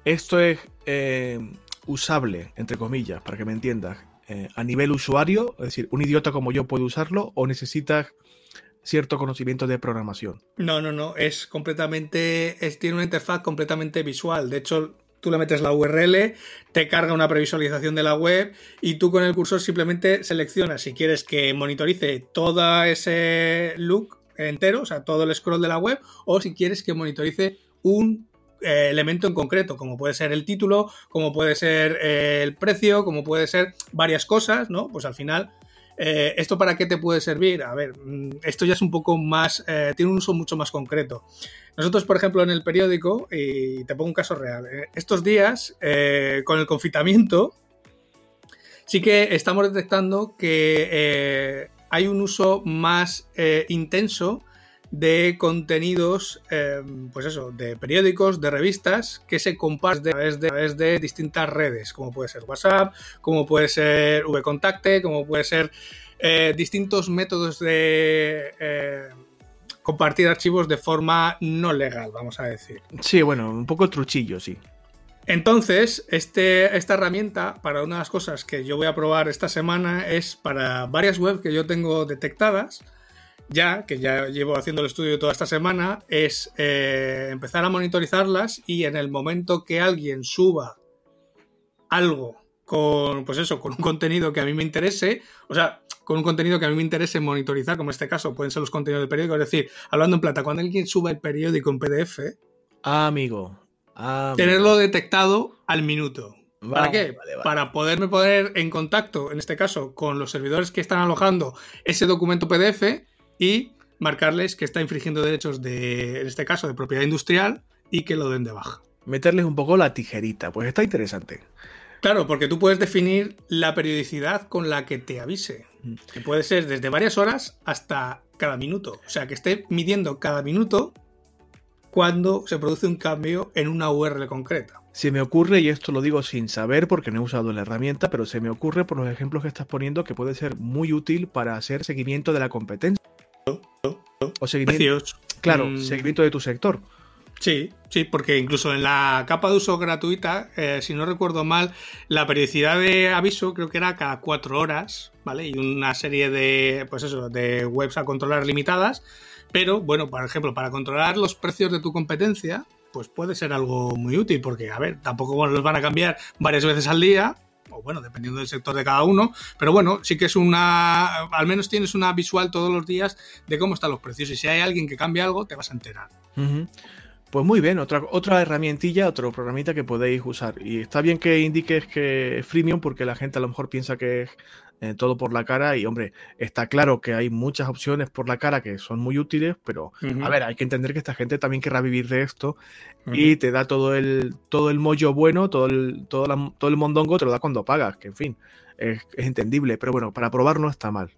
S3: ¿Esto es eh, usable, entre comillas, para que me entiendas, eh, a nivel usuario? Es decir, ¿un idiota como yo puede usarlo o necesitas cierto conocimiento de programación.
S2: No, no, no, es completamente, tiene una interfaz completamente visual. De hecho, tú le metes la URL, te carga una previsualización de la web y tú con el cursor simplemente seleccionas si quieres que monitorice todo ese look entero, o sea, todo el scroll de la web, o si quieres que monitorice un eh, elemento en concreto, como puede ser el título, como puede ser eh, el precio, como puede ser varias cosas, ¿no? Pues al final eh, ¿Esto para qué te puede servir? A ver, mm, esto ya es un poco más, eh, tiene un uso mucho más concreto. Nosotros, por ejemplo, en el periódico, y te pongo un caso real, eh, estos días, con el confitamiento, sí que estamos detectando que hay un uso más intenso de contenidos, em, pues eso, de periódicos, de revistas que se comparten a través, de, de, distintas redes, como puede ser WhatsApp, como puede ser VContacte, como puede ser eh, distintos métodos de eh, compartir archivos de forma no legal, vamos a decir.
S3: Sí, bueno, un poco truchillo, sí.
S2: Entonces, este, esta herramienta, para una de las cosas que yo voy a probar esta semana, es para varias webs que yo tengo detectadas ya, que ya llevo haciendo el estudio toda esta semana, es eh, empezar a monitorizarlas y en el momento que alguien suba algo con, pues eso, con un contenido que a mí me interese, o sea, con un contenido que a mí me interese monitorizar, como en este caso pueden ser los contenidos del periódico, es decir, hablando en plata, cuando alguien suba el periódico en PDF,
S3: amigo,
S2: tenerlo detectado al minuto. ¿Para qué? Para poderme poner en contacto, en este caso, con los servidores que están alojando ese documento PDF y marcarles que está infringiendo derechos de, en este caso, de propiedad industrial y que lo den de baja.
S3: Meterles un poco la tijerita, pues está interesante.
S2: Claro, porque tú puedes definir la periodicidad con la que te avise, que puede ser desde varias horas hasta cada minuto. O sea, que esté midiendo cada minuto cuando se produce un cambio en una URL concreta.
S3: Se me ocurre, y esto lo digo sin saber porque no he usado la herramienta, pero se me ocurre por los ejemplos que estás poniendo que puede ser muy útil para hacer seguimiento de la competencia. O seguimiento. Claro, mm. seguimiento de tu sector.
S2: Sí, sí, porque incluso en la capa de uso gratuita, eh, si no recuerdo mal, la periodicidad de aviso creo que era cada cuatro horas, ¿vale? Y una serie de, pues eso, de webs a controlar limitadas. Pero, bueno, por ejemplo, para controlar los precios de tu competencia, pues puede ser algo muy útil, porque, a ver, tampoco los van a cambiar varias veces al día, o bueno, dependiendo del sector de cada uno, pero bueno, sí que es una, al menos tienes una visual todos los días de cómo están los precios y si hay alguien que cambia algo, te vas a enterar.
S3: Pues muy bien, otra, otra herramientilla, otro programita que podéis usar. Y está bien que indiques que es freemium porque la gente a lo mejor piensa que es eh, todo por la cara y hombre, está claro que hay muchas opciones por la cara que son muy útiles, pero a ver, hay que entender que esta gente también querrá vivir de esto y te da todo el todo el mollo bueno, todo el, todo, todo el mondongo te lo da cuando pagas, que en fin, es, entendible, pero bueno, para probar no está mal.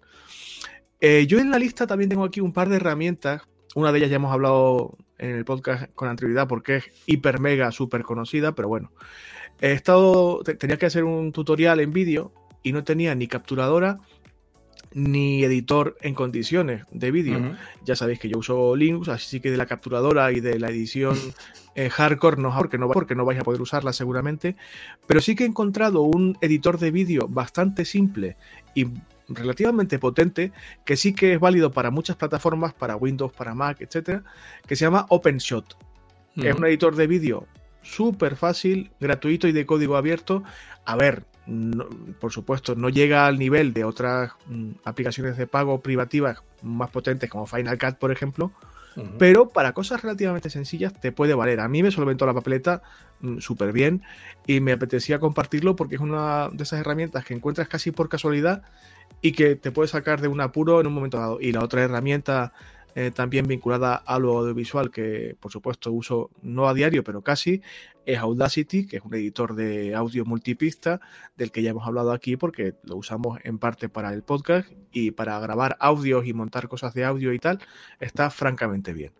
S3: Eh, yo en la lista también tengo aquí un par de herramientas, una de ellas ya hemos hablado en el podcast con anterioridad porque es hiper mega super conocida, pero bueno. He estado, tenía que hacer un tutorial en vídeo y no tenía ni capturadora ni editor en condiciones de vídeo. Ya sabéis que yo uso Linux, así que de la capturadora y de la edición eh, hardcore no, porque no, porque no vais a poder usarla seguramente. Pero sí que he encontrado un editor de vídeo bastante simple y relativamente potente, que sí que es válido para muchas plataformas, para Windows, para Mac, etcétera, que se llama OpenShot. Es un editor de vídeo súper fácil, gratuito y de código abierto. A ver, por supuesto, no llega al nivel de otras mm, aplicaciones de pago privativas más potentes como Final Cut, por ejemplo, pero para cosas relativamente sencillas te puede valer. A mí me solventó la papeleta mm, súper bien y me apetecía compartirlo porque es una de esas herramientas que encuentras casi por casualidad y que te puede sacar de un apuro en un momento dado. Y la otra herramienta eh, también vinculada a lo audiovisual, que por supuesto uso no a diario, pero casi, es Audacity, que es un editor de audio multipista, del que ya hemos hablado aquí, porque lo usamos en parte para el podcast y para grabar audios y montar cosas de audio y tal, está francamente bien.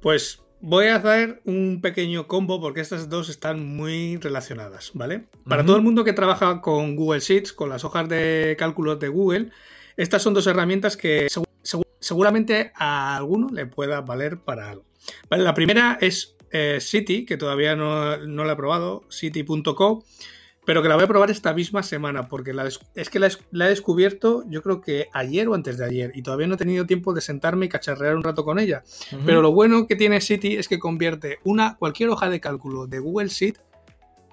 S2: Pues voy a hacer un pequeño combo porque estas dos están muy relacionadas, ¿vale? Para todo el mundo que trabaja con Google Sheets, con las hojas de cálculos de Google, estas son dos herramientas que seguramente a alguno le pueda valer para algo. la primera es eh, City, que todavía no, la he probado, city.co, pero que la voy a probar esta misma semana, porque es que la, he descubierto yo creo que ayer o antes de ayer, y todavía no he tenido tiempo de sentarme y cacharrear un rato con ella. Pero lo bueno que tiene City es que convierte una, cualquier hoja de cálculo de Google Sheet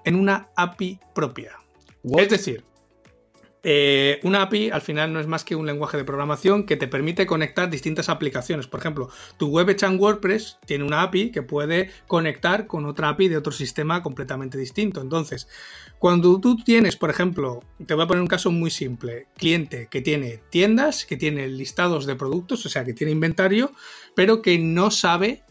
S2: en una API propia. Es decir, eh, una API al final no es más que un lenguaje de programación que te permite conectar distintas aplicaciones. Por ejemplo, tu web WordPress tiene una API que puede conectar con otra API de otro sistema completamente distinto. Entonces, cuando tú tienes, por ejemplo, te voy a poner un caso muy simple, cliente que tiene tiendas, que tiene listados de productos, o sea, que tiene inventario, pero que no sabe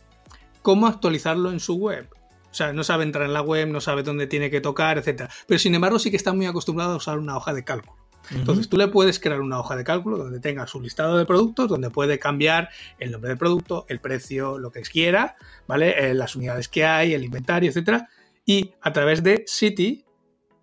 S2: cómo actualizarlo en su web. O sea, no sabe entrar en la web, no sabe dónde tiene que tocar, etc. Pero sin embargo sí que está muy acostumbrado a usar una hoja de cálculo. Entonces tú le puedes crear una hoja de cálculo donde tenga su listado de productos, donde puede cambiar el nombre del producto, el precio, lo que quiera, ¿vale? Eh, las unidades que hay, el inventario, etcétera. Y a través de City,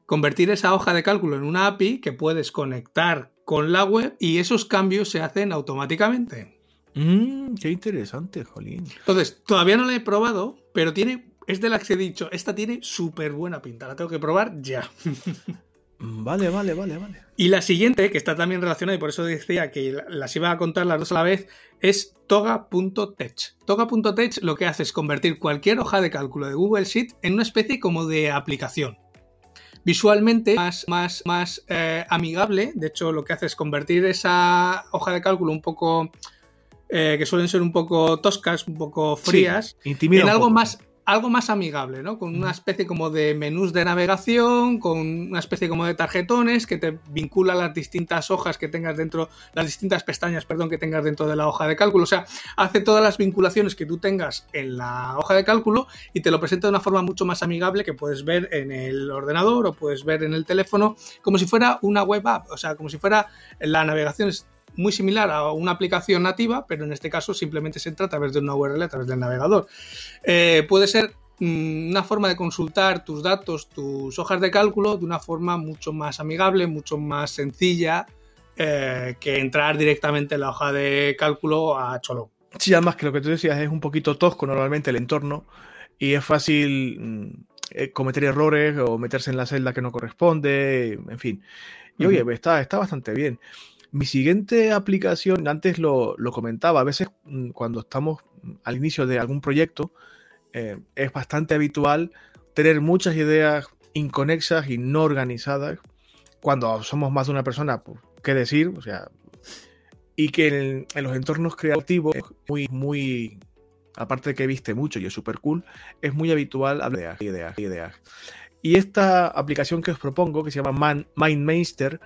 S2: convertir esa hoja de cálculo en una API que puedes conectar con la web y esos cambios se hacen automáticamente.
S3: Mm, qué interesante, Jolín.
S2: Entonces, todavía no la he probado, pero tiene. Es de las que he dicho, esta tiene súper buena pinta, la tengo que probar ya.
S3: Vale, vale, vale, vale.
S2: Y la siguiente, que está también relacionada y por eso decía que las iba a contar las dos a la vez, es toga.tech. Toga.tech lo que hace es convertir cualquier hoja de cálculo de Google Sheet en una especie como de aplicación. Visualmente más, más, más eh, amigable, de hecho lo que hace es convertir esa hoja de cálculo un poco... Eh, que suelen ser un poco toscas, un poco frías, en algo más algo más amigable, ¿no? Con una especie como de menús de navegación, con una especie como de tarjetones que te vincula las distintas hojas que tengas dentro, las distintas pestañas, perdón, que tengas dentro de la hoja de cálculo. O sea, hace todas las vinculaciones que tú tengas en la hoja de cálculo y te lo presenta de una forma mucho más amigable que puedes ver en el ordenador o puedes ver en el teléfono, como si fuera una web app, o sea, como si fuera la navegación muy similar a una aplicación nativa, pero en este caso simplemente se entra a través de una URL, a través del navegador. Eh, puede ser mm, una forma de consultar tus datos, tus hojas de cálculo de una forma mucho más amigable, mucho más sencilla eh, que entrar directamente en la hoja de cálculo a Cholo.
S3: Sí, además que lo que tú decías es un poquito tosco normalmente el entorno y es fácil mm, eh, cometer errores o meterse en la celda que no corresponde, en fin. Y oye, está, está bastante bien. Mi siguiente aplicación, antes lo, comentaba, a veces mm, cuando estamos al inicio de algún proyecto, eh, es bastante habitual tener muchas ideas inconexas y no organizadas. Cuando somos más de una persona, ¿qué decir? O sea, y que en, los entornos creativos muy, muy, aparte de que viste mucho y es súper cool, es muy habitual hablar de ideas, ideas. Y esta aplicación que os propongo, que se llama MindMeister,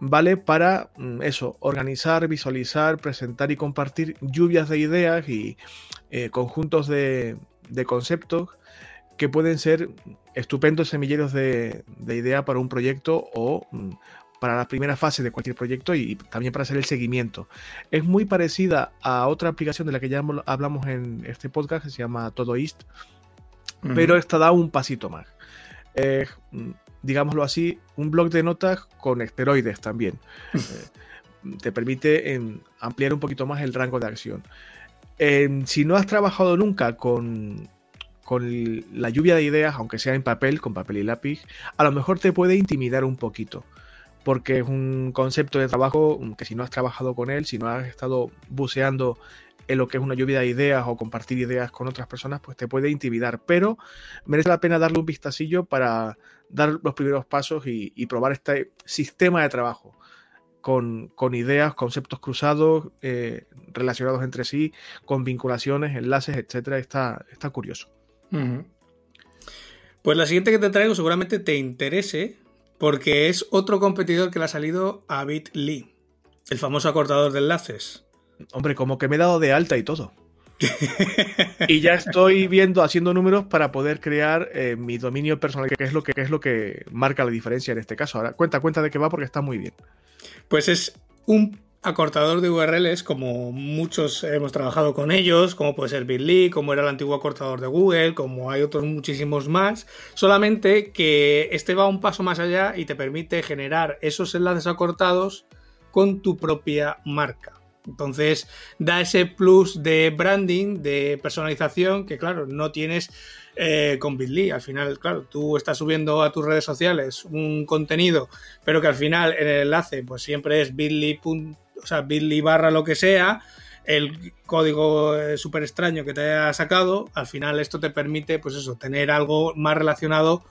S3: vale para mm, eso, organizar, visualizar, presentar y compartir lluvias de ideas y eh, conjuntos de, conceptos que pueden ser estupendos semilleros de, idea para un proyecto o mm, para la primera fase de cualquier proyecto y también para hacer el seguimiento. Es muy parecida a otra aplicación de la que ya hablamos en este podcast que se llama Todoist, pero esta da un pasito más. Es, digámoslo así, un blog de notas con esteroides también. Eh, te permite ampliar un poquito más el rango de acción. si no has trabajado nunca con, con la lluvia de ideas, aunque sea en papel, con papel y lápiz, a lo mejor te puede intimidar un poquito porque es un concepto de trabajo que si no has trabajado con él, si no has estado buceando en lo que es una lluvia de ideas o compartir ideas con otras personas, pues te puede intimidar. Pero merece la pena darle un vistacillo para dar los primeros pasos y, probar este sistema de trabajo. Con, ideas, conceptos cruzados, eh, relacionados entre sí, con vinculaciones, enlaces, etcétera, está, está curioso.
S2: Pues la siguiente que te traigo seguramente te interese, porque es otro competidor que le ha salido a Bitly, el famoso acortador de enlaces.
S3: Hombre, como que me he dado de alta y todo. y ya estoy viendo, haciendo números para poder crear eh, mi dominio personal, que es, lo que, es lo que marca la diferencia en este caso. Ahora, cuenta, cuenta de qué va porque está muy bien.
S2: Pues es un acortador de URLs, como muchos hemos trabajado con ellos, como puede ser Bitly, como era el antiguo acortador de Google, como hay otros muchísimos más, solamente que este va un paso más allá y te permite generar esos enlaces acortados con tu propia marca. Entonces da ese plus de branding, de personalización que claro, no tienes eh, con Bitly. Al final, claro, tú estás subiendo a tus redes sociales un contenido, pero que al final el enlace pues siempre es bit.ly, o sea, bit.ly barra lo que sea, el código eh, súper extraño que te haya sacado, al final esto te permite, pues eso, tener algo más relacionado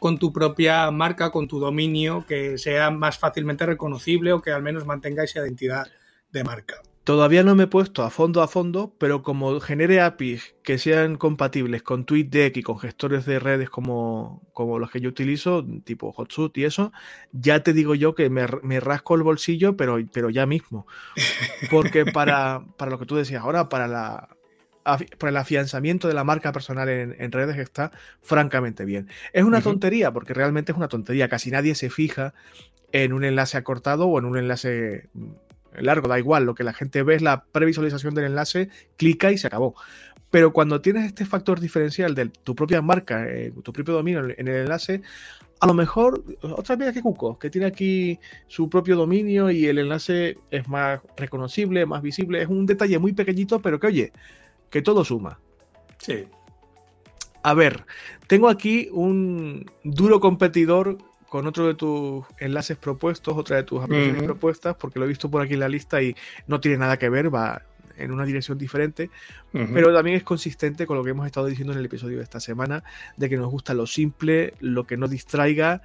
S2: con tu propia marca, con tu dominio, que sea más fácilmente reconocible o que al menos mantenga esa identidad de marca.
S3: Todavía no me he puesto a fondo a fondo, pero como genere APIs que sean compatibles con TweetDeck y con gestores de redes como, como los que yo utilizo, tipo Hotsuite y eso, ya te digo yo que me, rasco el bolsillo, pero, pero ya mismo. Porque para, para lo que tú decías ahora, para la, para el afianzamiento de la marca personal en, redes está francamente bien. Es una tontería, porque realmente es una tontería. Casi nadie se fija en un enlace acortado o en un enlace largo, da igual, lo que la gente ve es la previsualización del enlace, clica y se acabó. Pero cuando tienes este factor diferencial de tu propia marca, eh, tu propio dominio en el enlace, a lo mejor, otra vez que Cuco, que tiene aquí su propio dominio y el enlace es más reconocible, más visible, es un detalle muy pequeñito, pero que oye, que todo suma.
S2: Sí.
S3: A ver, tengo aquí un duro competidor con otro de tus enlaces propuestos, otra de tus aplicaciones propuestas, porque lo he visto por aquí en la lista y no tiene nada que ver, va en una dirección diferente, pero también es consistente con lo que hemos estado diciendo en el episodio de esta semana, de que nos gusta lo simple, lo que no distraiga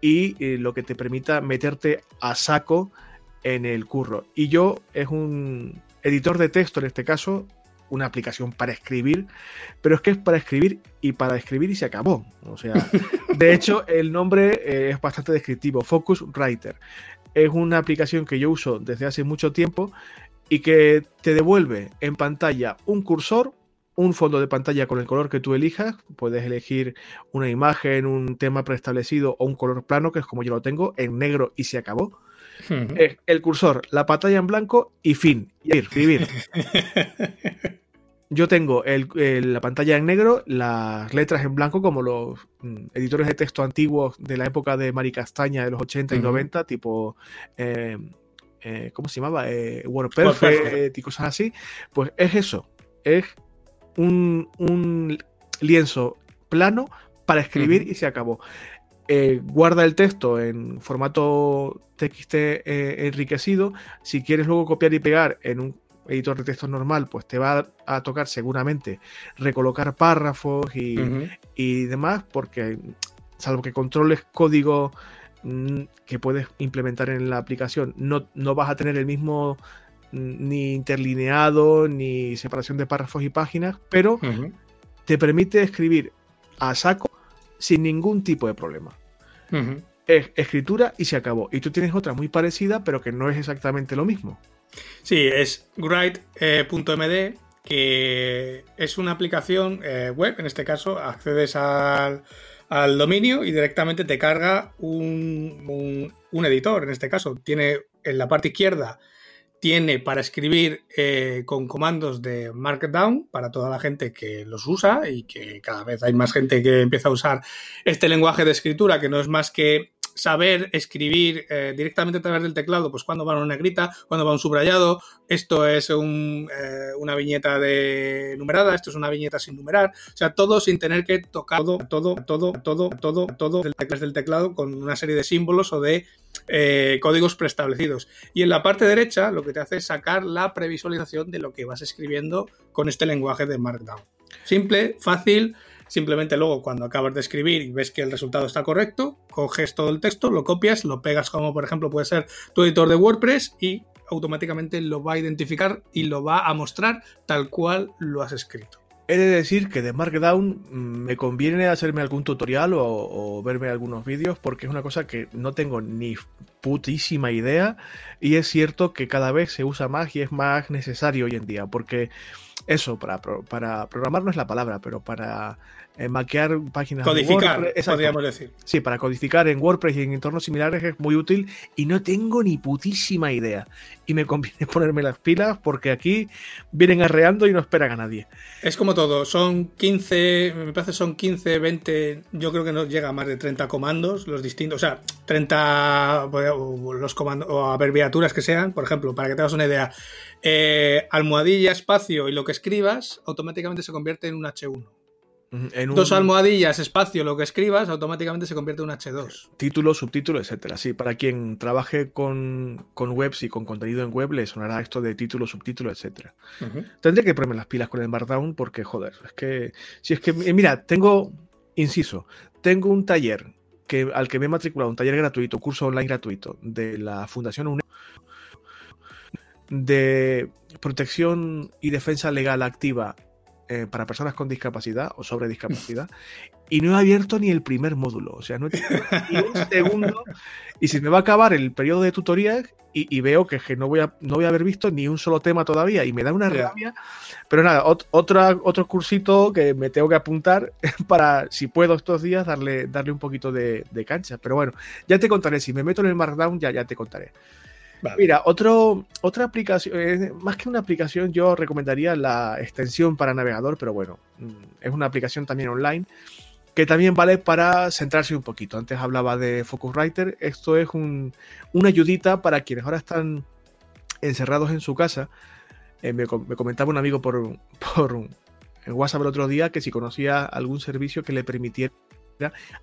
S3: y eh, lo que te permita meterte a saco en el curro. Y yo es un editor de texto en este caso, una aplicación para escribir, pero es que es para escribir y para escribir y se acabó. O sea, de hecho, el nombre eh, es bastante descriptivo, Focus Writer. Es una aplicación que yo uso desde hace mucho tiempo y que te devuelve en pantalla un cursor, un fondo de pantalla con el color que tú elijas. Puedes elegir una imagen, un tema preestablecido o un color plano, que es como yo lo tengo, en negro y se acabó. El cursor, la pantalla en blanco y fin. Y escribir. Yo tengo la pantalla en negro, las letras en blanco, como los mm, editores de texto antiguos de la época de Mari Castaña de los 80 y 90, tipo. Eh, eh, ¿Cómo se llamaba? Eh, WordPerfect y cosas así. Pues es eso. Es un, lienzo plano para escribir y se acabó. Guarda el texto en formato TXT enriquecido. Si quieres luego copiar y pegar en un editor de texto normal, pues te va a tocar seguramente recolocar párrafos y, demás, porque salvo que controles código mm, que puedes implementar en la aplicación, no, no vas a tener el mismo mm, ni interlineado ni separación de párrafos y páginas, pero te permite escribir a saco sin ningún tipo de problema. Es escritura y se acabó. Y tú tienes otra muy parecida, pero que no es exactamente lo mismo.
S2: Sí, es Write.md, que es una aplicación eh, web, en este caso, accedes al, al dominio y directamente te carga un, un, editor, en este caso. Tiene en la parte izquierda, tiene para escribir eh, con comandos de Markdown para toda la gente que los usa y que cada vez hay más gente que empieza a usar este lenguaje de escritura que no es más que saber escribir eh, directamente a través del teclado, pues cuando va una negrita, cuando va un subrayado, esto es un, eh, una viñeta de numerada, esto es una viñeta sin numerar, o sea, todo sin tener que tocar todo, todo, todo, todo, todo, todo teclado, del teclado con una serie de símbolos o de eh, códigos preestablecidos. Y en la parte derecha lo que te hace es sacar la previsualización de lo que vas escribiendo con este lenguaje de Markdown. Simple, fácil, Simplemente luego cuando acabas de escribir y ves que el resultado está correcto, coges todo el texto, lo copias, lo pegas como por ejemplo puede ser tu editor de WordPress y automáticamente lo va a identificar y lo va a mostrar tal cual lo has escrito.
S3: He de decir que de Markdown mm, me conviene hacerme algún tutorial o, o, verme algunos vídeos porque es una cosa que no tengo ni putísima idea y es cierto que cada vez se usa más y es más necesario hoy en día porque eso, para, para programar no es la palabra, pero para eh, maquear páginas
S2: codificar, WordPress, podríamos decir.
S3: Sí, para codificar en WordPress y en entornos similares es muy útil y no tengo ni putísima idea. Y me conviene ponerme las pilas porque aquí vienen arreando y no esperan a nadie.
S2: Es como todo, son 15, me parece son 15, 20, yo creo que no llega a más de 30 comandos, los distintos, o sea, 30 los comandos o abreviaturas que sean, por ejemplo, para que te hagas una idea, eh, almohadilla, espacio y lo que escribas, automáticamente se convierte en un H1. Dos almohadillas, espacio, lo que escribas, automáticamente se convierte en un H2.
S3: Título, subtítulo, etcétera. Sí, para quien trabaje con, webs y con contenido en web, le sonará esto de título, subtítulo, etcétera. Tendré que ponerme las pilas con el Markdown porque, joder, es que. Si es que. Mira, tengo. Inciso, tengo un taller que, al que me he matriculado, un taller gratuito, curso online gratuito de la Fundación UNED de protección y defensa legal activa eh, para personas con discapacidad o sobre discapacidad y no he abierto ni el primer módulo, o sea, no he tenido ni un segundo y si me va a acabar el periodo de tutorías y, veo que, no, voy a, no voy a haber visto ni un solo tema todavía y me da una rabia, pero nada, otra, otro cursito que me tengo que apuntar para, si puedo estos días, darle, darle un poquito de, de cancha, pero bueno, ya te contaré, si me meto en el Markdown ya, ya te contaré. Mira, otro, otra aplicación, más que una aplicación, yo recomendaría la extensión para navegador, pero bueno, mm, es una aplicación también online que también vale para centrarse un poquito. Antes hablaba de Focusrite, esto es un, una ayudita para quienes ahora están encerrados en su casa. Eh, me, comentaba un amigo por, por WhatsApp el otro día que si conocía algún servicio que le permitiera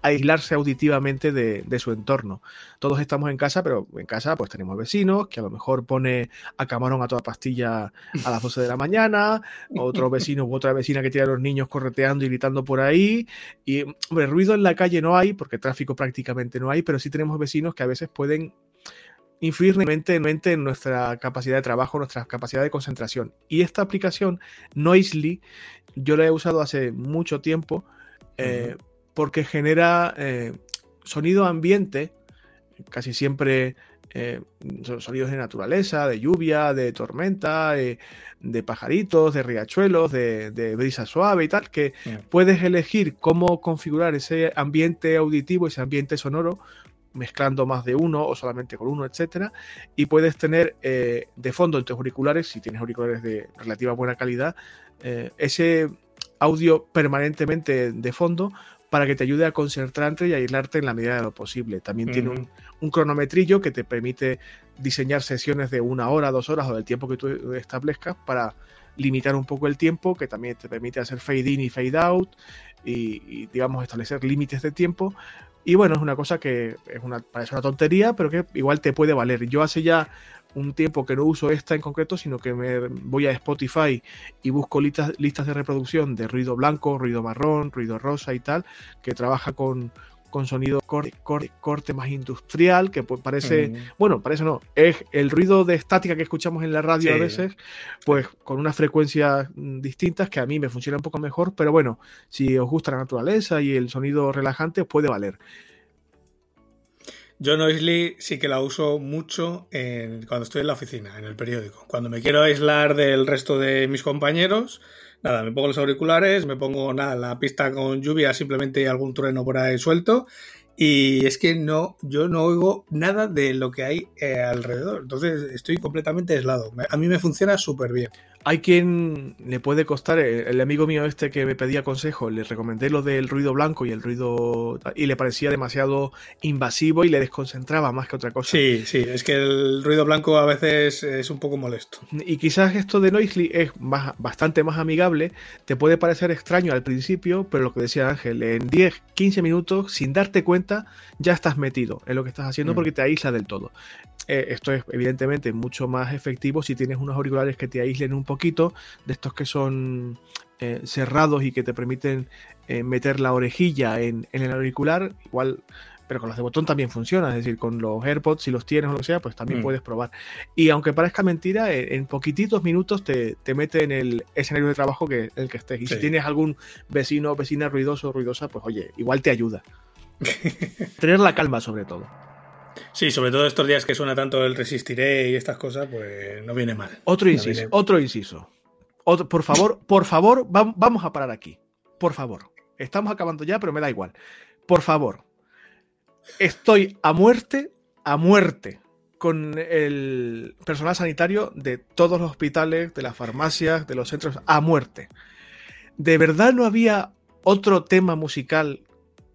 S3: aislarse auditivamente de, su entorno. Todos estamos en casa, pero en casa pues tenemos vecinos que a lo mejor pone a camarón a toda pastilla a las 12 de la mañana, otro vecino u otra vecina que tiene a los niños correteando y gritando por ahí. Y, hombre, ruido en la calle no hay, porque tráfico prácticamente no hay, pero sí tenemos vecinos que a veces pueden influir en nuestra capacidad de trabajo, nuestra capacidad de concentración. Y esta aplicación, Noisely, yo la he usado hace mucho tiempo. Eh, porque genera eh, sonido ambiente, casi siempre eh, sonidos de naturaleza, de lluvia, de tormenta, de pajaritos, de riachuelos, de, brisa suave y tal, que puedes elegir cómo configurar ese ambiente auditivo, ese ambiente sonoro, mezclando más de uno o solamente con uno, etcétera, y puedes tener eh, de fondo en tus auriculares, si tienes auriculares de relativa buena calidad, ese audio permanentemente de fondo para que te ayude a concentrarte y a aislarte en la medida de lo posible. También tiene un, cronometrillo que te permite diseñar sesiones de una hora, dos horas o del tiempo que tú establezcas para limitar un poco el tiempo, que también te permite hacer fade in y fade out y, digamos, establecer límites de tiempo. Y bueno, es una cosa que es una, parece una tontería, pero que igual te puede valer. Yo hace ya un tiempo que no uso esta en concreto, sino que me voy a Spotify y busco listas, listas de reproducción de ruido blanco, ruido marrón, ruido rosa y tal, que trabaja con, con sonido corte, corte, más industrial, que parece, mm. bueno, parece no, es el ruido de estática que escuchamos en la radio a veces, pues con unas frecuencias mm, distintas que a mí me funciona un poco mejor, pero bueno, si os gusta la naturaleza y el sonido relajante, puede valer.
S2: Yo Noisely sí que la uso mucho cuando estoy en la oficina, en el periódico. Cuando me quiero aislar del resto de mis compañeros, nada, me pongo los auriculares, me pongo nada, la pista con lluvia, simplemente algún trueno por ahí suelto y es que no, yo no oigo nada de lo que hay eh, alrededor. Entonces estoy completamente aislado. A mí me funciona súper bien.
S3: Hay quien le puede costar, eh, el amigo mío este que me pedía consejo, le recomendé lo del ruido blanco y el ruido y le parecía demasiado invasivo y le desconcentraba más que otra cosa.
S2: Sí, sí, es que el ruido blanco a veces es un poco molesto.
S3: Y quizás esto de Noisely es más, bastante más amigable, te puede parecer extraño al principio, pero lo que decía Ángel, en 10, 15 minutos, sin darte cuenta, ya estás metido en lo que estás haciendo mm. porque te aísla del todo. Eh, esto es evidentemente mucho más efectivo si tienes unos auriculares que te aíslen un poquito, de estos que son eh, cerrados y que te permiten eh, meter la orejilla en, el auricular, igual pero con los de botón también funciona, es decir, con los AirPods, si los tienes o lo que sea, pues también mm. puedes probar. Y aunque parezca mentira, en, poquititos minutos te, te, mete en el escenario de trabajo que el que estés. Y si tienes algún vecino o vecina ruidoso o ruidosa, pues oye, igual te ayuda. Tener la calma sobre todo.
S2: Sí, sobre todo estos días que suena tanto el resistiré y estas cosas, pues no viene mal.
S3: Otro inciso, otro inciso. por favor, por favor, vamos a parar aquí. Por favor. Estamos acabando ya, pero me da igual. Por favor. Estoy a muerte, a muerte con el personal sanitario de todos los hospitales, de las farmacias, de los centros, a muerte. ¿De verdad no había otro tema musical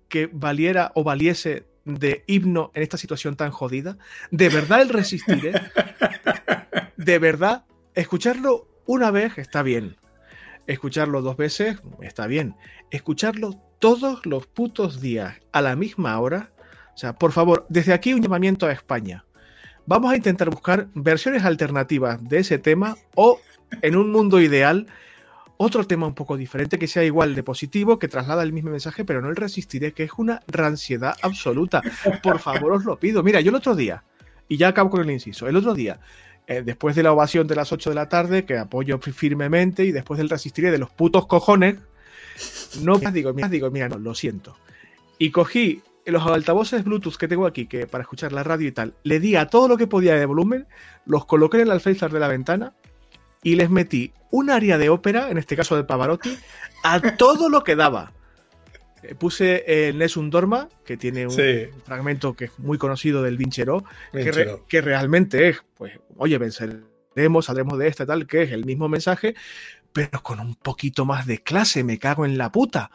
S3: que valiera o valiese de himno en esta situación tan jodida? ¿De verdad el resistiré? ¿De verdad? Escucharlo una vez está bien. Escucharlo dos veces está bien. Escucharlo todos los putos días a la misma hora. O sea, por favor, desde aquí un llamamiento a España. Vamos a intentar buscar versiones alternativas de ese tema o, en un mundo ideal, otro tema un poco diferente que sea igual de positivo, que traslada el mismo mensaje, pero no el resistiré, que es una ranciedad absoluta. Por favor, os lo pido. Mira, yo el otro día, y ya acabo con el inciso, el otro día, eh, después de la ovación de las 8 de la tarde, que apoyo firmemente, y después del resistiré de los putos cojones, no digo, mira, digo, mira, no, lo siento. Y cogí los altavoces Bluetooth que tengo aquí, que para escuchar la radio y tal, le di a todo lo que podía de volumen, los coloqué en el alféizar de la ventana y les metí un área de ópera, en este caso de Pavarotti, a todo lo que daba. Eh, puse el Nessun Dorma, que tiene un fragmento que es muy conocido del Vincheró, que, realmente es, pues, oye, venceremos, saldremos de esta tal, que es el mismo mensaje, pero con un poquito más de clase, me cago en la puta.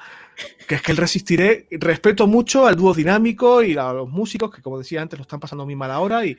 S3: Que es que el resistiré, respeto mucho al dúo dinámico y a los músicos, que como decía antes, lo están pasando muy mal ahora, y,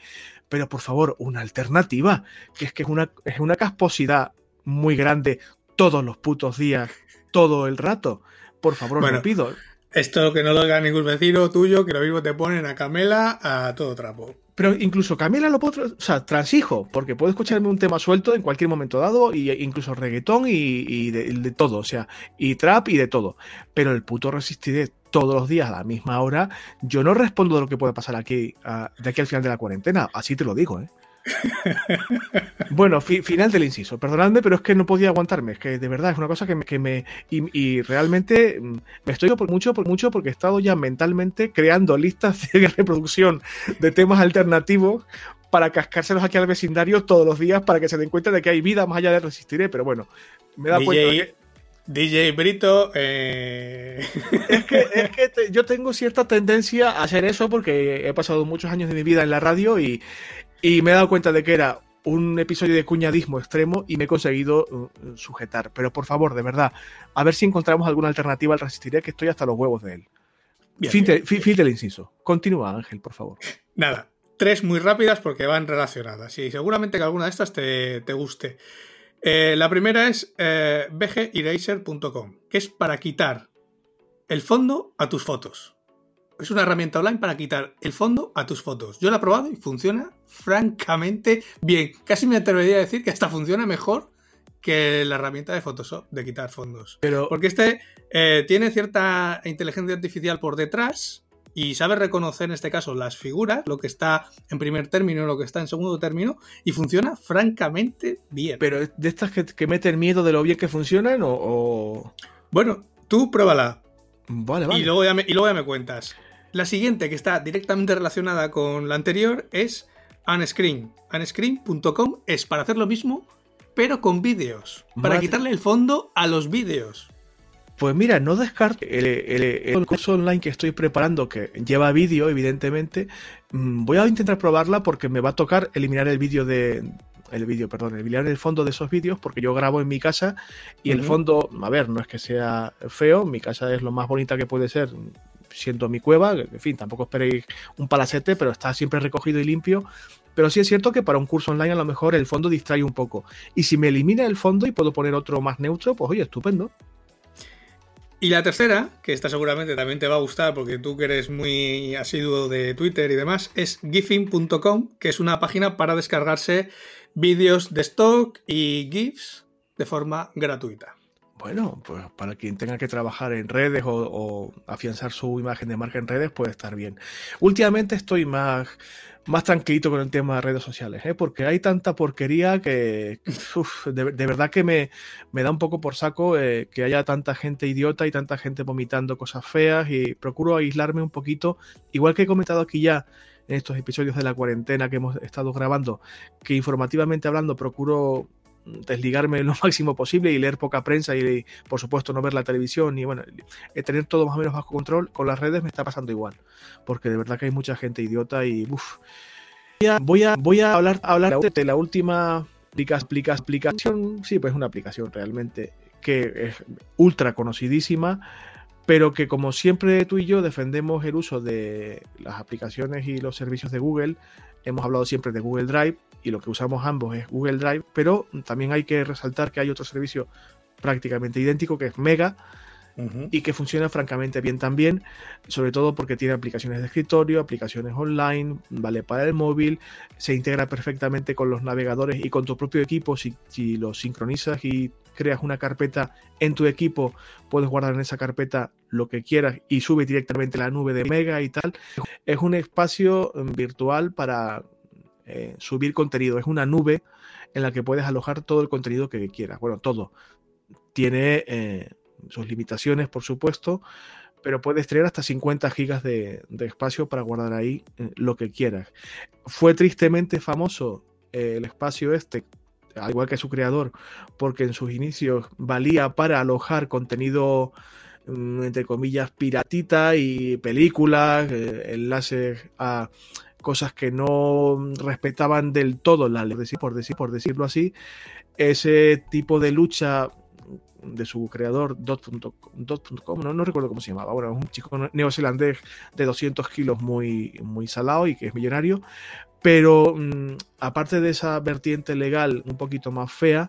S3: pero por favor, una alternativa, que es que es una, es una casposidad muy grande todos los putos días, todo el rato. Por favor, os lo pido.
S2: Esto que no lo haga ningún vecino tuyo, que lo mismo te ponen a Camela a todo trapo.
S3: Pero incluso Camela lo puedo, o sea, transijo, porque puedo escucharme un tema suelto en cualquier momento dado, y incluso reggaetón y, de, todo, o sea, y trap y de todo. Pero el puto resistiré todos los días a la misma hora, yo no respondo de lo que puede pasar aquí, de aquí al final de la cuarentena, así te lo digo, ¿eh? bueno, final del inciso. Perdonadme, pero es que no podía aguantarme. Es que de verdad es una cosa que me. Que me y, realmente mm, me estoy por mucho, por mucho, porque he estado ya mentalmente creando listas de reproducción de temas alternativos para cascárselos aquí al vecindario todos los días para que se den cuenta de que hay vida más allá de resistiré. Pero bueno, me da cuenta de que.
S2: DJ Brito. Eh,
S3: es que, es que yo tengo cierta tendencia a hacer eso porque he pasado muchos años de mi vida en la radio y, y me he dado cuenta de que era un episodio de cuñadismo extremo y me he conseguido uh, sujetar. Pero por favor, de verdad, a ver si encontramos alguna alternativa al resistiré, que estoy hasta los huevos de él. fin, del inciso. Continúa, Ángel, por favor.
S2: Nada, tres muy rápidas porque van relacionadas y seguramente que alguna de estas te, guste. Eh, la primera es eh, bgeraser.com, que es para quitar el fondo a tus fotos es una herramienta online para quitar el fondo a tus fotos. Yo la he probado y funciona francamente bien. Casi me atrevería a decir que hasta funciona mejor que la herramienta de Photoshop de quitar fondos. Pero... Porque este eh, tiene cierta inteligencia artificial por detrás y sabe reconocer en este caso las figuras, lo que está en primer término y lo que está en segundo término, y funciona francamente bien.
S3: Pero de estas que, meten miedo de lo bien que funcionan o...
S2: Bueno, tú pruébala.
S3: Vale, vale.
S2: Y luego, y luego ya me cuentas. La siguiente, que está directamente relacionada con la anterior, es Unscreen. Unscreen.com es para hacer lo mismo, pero con vídeos. Para quitarle el fondo a los vídeos.
S3: Pues mira, no descarto el, curso online que estoy preparando, que lleva vídeo, evidentemente. Mm, voy a intentar probarla porque me va a tocar eliminar el vídeo de. El vídeo, perdón, eliminar el fondo de esos vídeos porque yo grabo en mi casa y el fondo, a ver, no es que sea feo, mi casa es lo más bonita que puede ser, siendo mi cueva, en fin, tampoco esperéis un palacete, pero está siempre recogido y limpio. Pero sí es cierto que para un curso online a lo mejor el fondo distrae un poco. Y si me elimina el fondo y puedo poner otro más neutro, pues oye, estupendo.
S2: Y la tercera, que esta seguramente también te va a gustar porque tú que eres muy asiduo de Twitter y demás, es gifing.com, que es una página para descargarse vídeos de stock y GIFs de forma gratuita.
S3: Bueno, pues para quien tenga que trabajar en redes o, afianzar su imagen de marca en redes puede estar bien. Últimamente estoy más, más tranquilito con el tema de redes sociales, ¿eh? porque hay tanta porquería que de, verdad que me, me, da un poco por saco eh, que haya tanta gente idiota y tanta gente vomitando cosas feas y procuro aislarme un poquito, igual que he comentado aquí ya en estos episodios de la cuarentena que hemos estado grabando, que informativamente hablando procuro desligarme lo máximo posible y leer poca prensa y, por supuesto, no ver la televisión y, bueno, tener todo más o menos bajo control. Con las redes me está pasando igual, porque de verdad que hay mucha gente idiota y, uff. Voy a, voy a hablar, hablar de la última aplicación, sí, pues una aplicación realmente que es ultra conocidísima, pero que como siempre tú y yo defendemos el uso de las aplicaciones y los servicios de Google, hemos hablado siempre de Google Drive, y lo que usamos ambos es Google Drive, pero también hay que resaltar que hay otro servicio prácticamente idéntico que es Mega y que funciona francamente bien también, sobre todo porque tiene aplicaciones de escritorio, aplicaciones online, vale para el móvil, se integra perfectamente con los navegadores y con tu propio equipo si, si lo sincronizas y creas una carpeta en tu equipo, puedes guardar en esa carpeta lo que quieras y sube directamente a la nube de Mega y tal. Es un espacio mm, virtual para eh, subir contenido. Es una nube en la que puedes alojar todo el contenido que quieras. Bueno, todo. Tiene eh, sus limitaciones, por supuesto, pero puedes tener hasta 50 gigas de, espacio para guardar ahí eh, lo que quieras. Fue tristemente famoso el espacio este, al igual que su creador, porque en sus inicios valía para alojar contenido mm, entre comillas piratita y películas, enlaces a cosas que no respetaban del todo la ley, por, decir, por decirlo así, ese tipo de lucha de su creador, Dot.com, no, no recuerdo cómo se llamaba, bueno, un chico neozelandés de 200 kilos muy, muy salado y que es millonario, pero mm, aparte de esa vertiente legal un poquito más fea,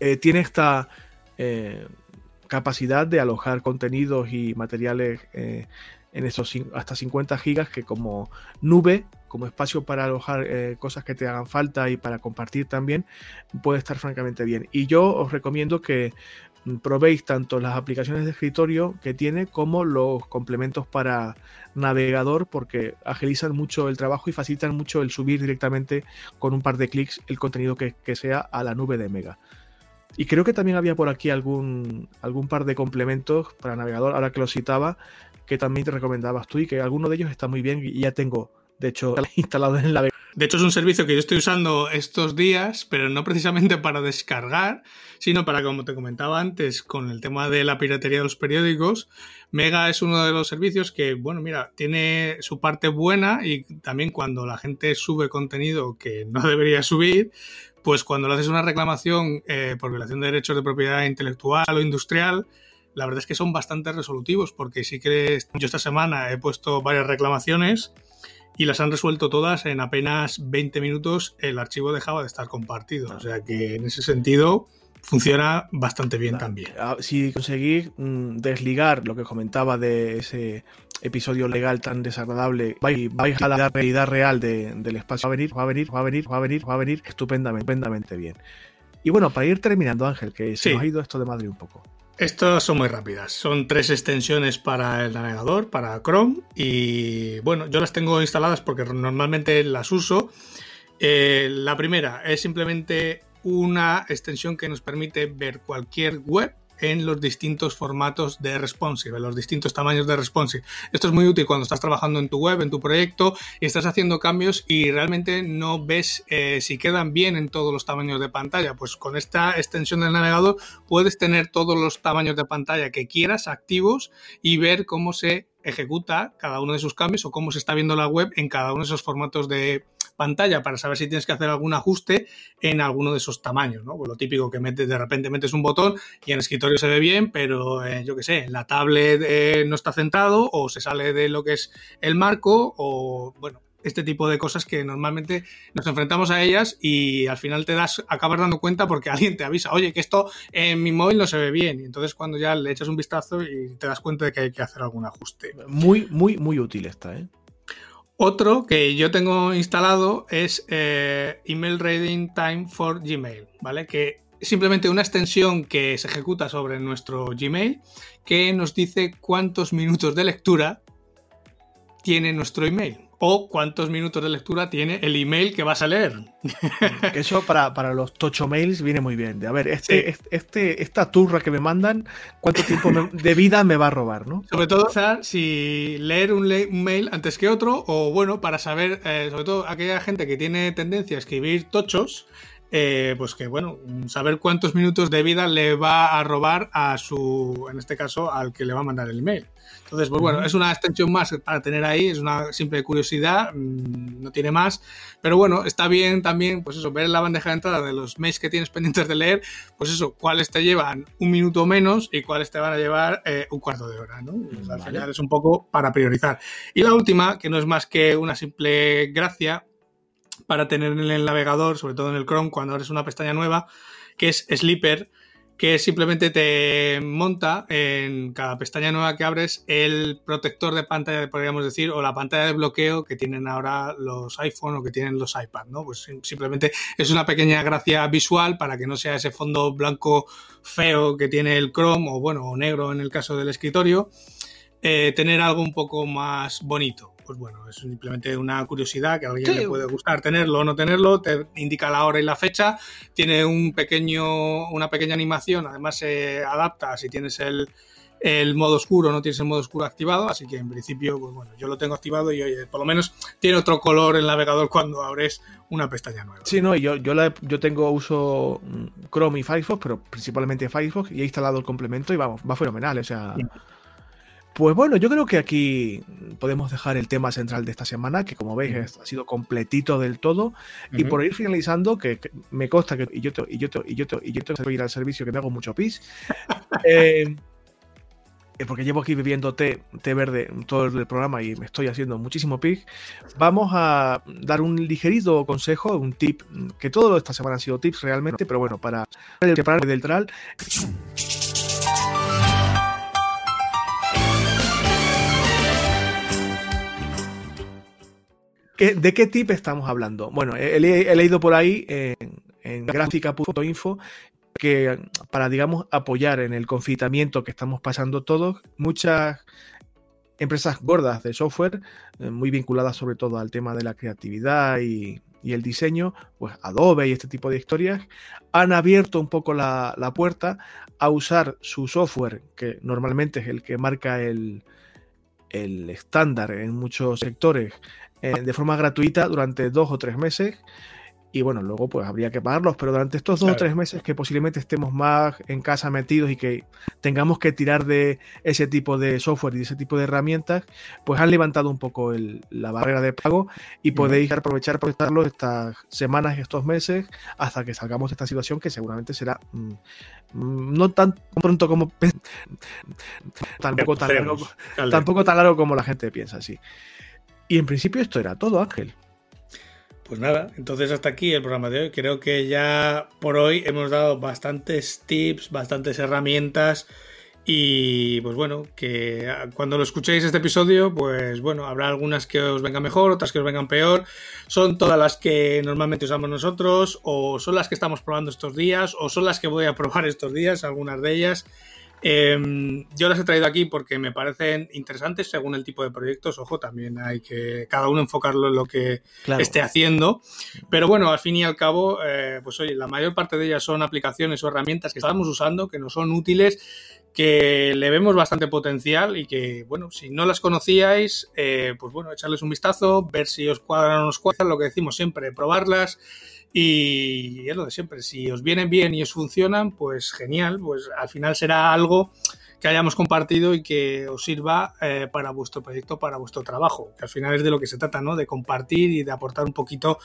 S3: eh, tiene esta eh, capacidad de alojar contenidos y materiales eh, en esos hasta 50 gigas que como nube, como espacio para alojar eh, cosas que te hagan falta y para compartir también, puede estar francamente bien. Y yo os recomiendo que probéis tanto las aplicaciones de escritorio que tiene como los complementos para navegador porque agilizan mucho el trabajo y facilitan mucho el subir directamente con un par de clics el contenido que, que sea a la nube de Mega. Y creo que también había por aquí algún, algún par de complementos para navegador, ahora que lo citaba, que también te recomendabas tú y que alguno de ellos está muy bien y ya tengo, de hecho, instalado en la...
S2: De hecho, es un servicio que yo estoy usando estos días, pero no precisamente para descargar, sino para, como te comentaba antes, con el tema de la piratería de los periódicos. Mega es uno de los servicios que, bueno, mira, tiene su parte buena y también cuando la gente sube contenido que no debería subir, pues cuando le haces una reclamación eh, por violación de derechos de propiedad intelectual o industrial, la verdad es que son bastante resolutivos porque sí que yo esta semana he puesto varias reclamaciones y las han resuelto todas en apenas 20 minutos el archivo dejaba de estar compartido. O sea que en ese sentido funciona bastante bien también.
S3: Ah, si conseguís mm, desligar lo que comentaba de ese episodio legal tan desagradable, vais, a la realidad real del espacio. Va a venir, va a venir, va a venir, va a venir, va a venir estupendamente, estupendamente bien. Y bueno, para ir terminando, Ángel, que se nos ha ido esto de Madrid un poco.
S2: Estas son muy rápidas. Son tres extensiones para el navegador, para Chrome. Y bueno, yo las tengo instaladas porque normalmente las uso. Eh, la primera es simplemente una extensión que nos permite ver cualquier web en los distintos formatos de responsive, en los distintos tamaños de responsive. Esto es muy útil cuando estás trabajando en tu web, en tu proyecto y estás haciendo cambios y realmente no ves eh, si quedan bien en todos los tamaños de pantalla. Pues con esta extensión del navegador puedes tener todos los tamaños de pantalla que quieras activos y ver cómo se ejecuta cada uno de sus cambios o cómo se está viendo la web en cada uno de esos formatos de pantalla para saber si tienes que hacer algún ajuste en alguno de esos tamaños, ¿no? Pues lo típico que metes, de repente metes un botón y en el escritorio se ve bien, pero eh, yo qué sé, la tablet eh, no está centrado o se sale de lo que es el marco o, bueno, este tipo de cosas que normalmente nos enfrentamos a ellas y al final te das, acabas dando cuenta porque alguien te avisa, oye, que esto en mi móvil no se ve bien. Y entonces cuando ya le echas un vistazo y te das cuenta de que hay que hacer algún ajuste.
S3: Muy, muy, muy útil esta, ¿eh?
S2: Otro que yo tengo instalado es eh, Email Reading Time for Gmail, ¿vale? Que simplemente una extensión que se ejecuta sobre nuestro Gmail que nos dice cuántos minutos de lectura tiene nuestro email o cuántos minutos de lectura tiene el email que vas a leer.
S3: Eso para, para los tocho mails viene muy bien. De, a ver, este, este, esta turra que me mandan, ¿cuánto tiempo de vida me va a robar? ¿no?
S2: Sobre todo, si leer un, mail antes que otro, o bueno, para saber, eh, sobre todo aquella gente que tiene tendencia a escribir tochos, eh, pues que bueno, saber cuántos minutos de vida le va a robar a su, en este caso, al que le va a mandar el email. Entonces, pues bueno, es una extensión más para tener ahí, es una simple curiosidad, mm, no tiene más, pero bueno, está bien también, pues eso, ver la bandeja de entrada de los mails que tienes pendientes de leer, pues eso, cuáles te llevan un minuto menos y cuáles te van a llevar eh, un cuarto de hora, ¿no? al final es un poco para priorizar. Y la última, que no es más que una simple gracia, para tener en el navegador, sobre todo en el Chrome, cuando abres una pestaña nueva, que es Sleeper, que simplemente te monta en cada pestaña nueva que abres el protector de pantalla, podríamos decir, o la pantalla de bloqueo que tienen ahora los iPhone o que tienen los iPad, ¿no? Pues simplemente es una pequeña gracia visual para que no sea ese fondo blanco feo que tiene el Chrome o bueno, o negro en el caso del escritorio, eh, tener algo un poco más bonito pues bueno, es simplemente una curiosidad que a alguien le puede gustar tenerlo o no tenerlo, te indica la hora y la fecha, tiene un pequeño, una pequeña animación, además se adapta si tienes el, modo oscuro, no tienes el modo oscuro activado, así que en principio, pues bueno, yo lo tengo activado y oye, por lo menos tiene otro color el navegador cuando abres una pestaña nueva.
S3: Sí, no, yo, yo, yo tengo uso Chrome y Firefox, pero principalmente Firefox, y he instalado el complemento y vamos, va fenomenal, o sea... Pues bueno, yo creo que aquí podemos dejar el tema central de esta semana, que como veis ha sido completito del todo. Y por ir finalizando, que, me consta que y yo, y yo, y yo, y yo tengo que ir al servicio que me hago mucho pis. Eh, porque llevo aquí bebiendo té, té verde todo el programa y me estoy haciendo muchísimo pis. Vamos a dar un ligerito consejo, un tip, que todo esta semana han sido tips realmente, pero bueno, para para del tral. ¿De qué tip estamos hablando? Bueno, he, leído por ahí en, en gráfica.info que para, digamos, apoyar en el confitamiento que estamos pasando todos, muchas empresas gordas de software, eh, muy vinculadas sobre todo al tema de la creatividad y, el diseño, pues Adobe y este tipo de historias, han abierto un poco la, puerta a usar su software, que normalmente es el que marca el, el estándar en muchos sectores, eh, de forma gratuita durante dos o tres meses. Y bueno, luego pues habría que pagarlos, pero durante estos dos o tres meses que posiblemente estemos más en casa metidos y que tengamos que tirar de ese tipo de software y de ese tipo de herramientas, pues han levantado un poco la barrera de pago y podéis aprovechar aprovecharlo estas semanas y estos meses hasta que salgamos de esta situación que seguramente será mm, mm, no tan pronto como tampoco tan, largo, tampoco tan largo como la gente piensa, sí. Y en principio esto era todo, Ángel.
S2: Pues nada, entonces hasta aquí el programa de hoy. Creo que ya por hoy hemos dado bastantes tips, bastantes herramientas y pues bueno, que cuando lo escuchéis este episodio, pues bueno, habrá algunas que os vengan mejor, otras que os vengan peor. Son todas las que normalmente usamos nosotros o son las que estamos probando estos días o son las que voy a probar estos días, algunas de ellas. Em, yo las he traído aquí porque me parecen interesantes según el tipo de proyectos. Ojo, también hay que cada uno enfocarlo en lo que esté haciendo. Pero bueno, al fin y al cabo, eh, pues oye, la mayor parte de ellas son aplicaciones o herramientas que estamos usando, que nos son útiles, que le vemos bastante potencial y que, bueno, si no las conocíais, eh, pues bueno, echarles un vistazo, ver si os cuadran o no os cuadran, lo que decimos siempre, probarlas y es lo de siempre, si os vienen bien y os funcionan, pues genial, pues al final será algo que hayamos compartido y que os sirva eh, para vuestro proyecto, para vuestro trabajo, que al final es de lo que se trata, ¿no? De compartir y de aportar un poquito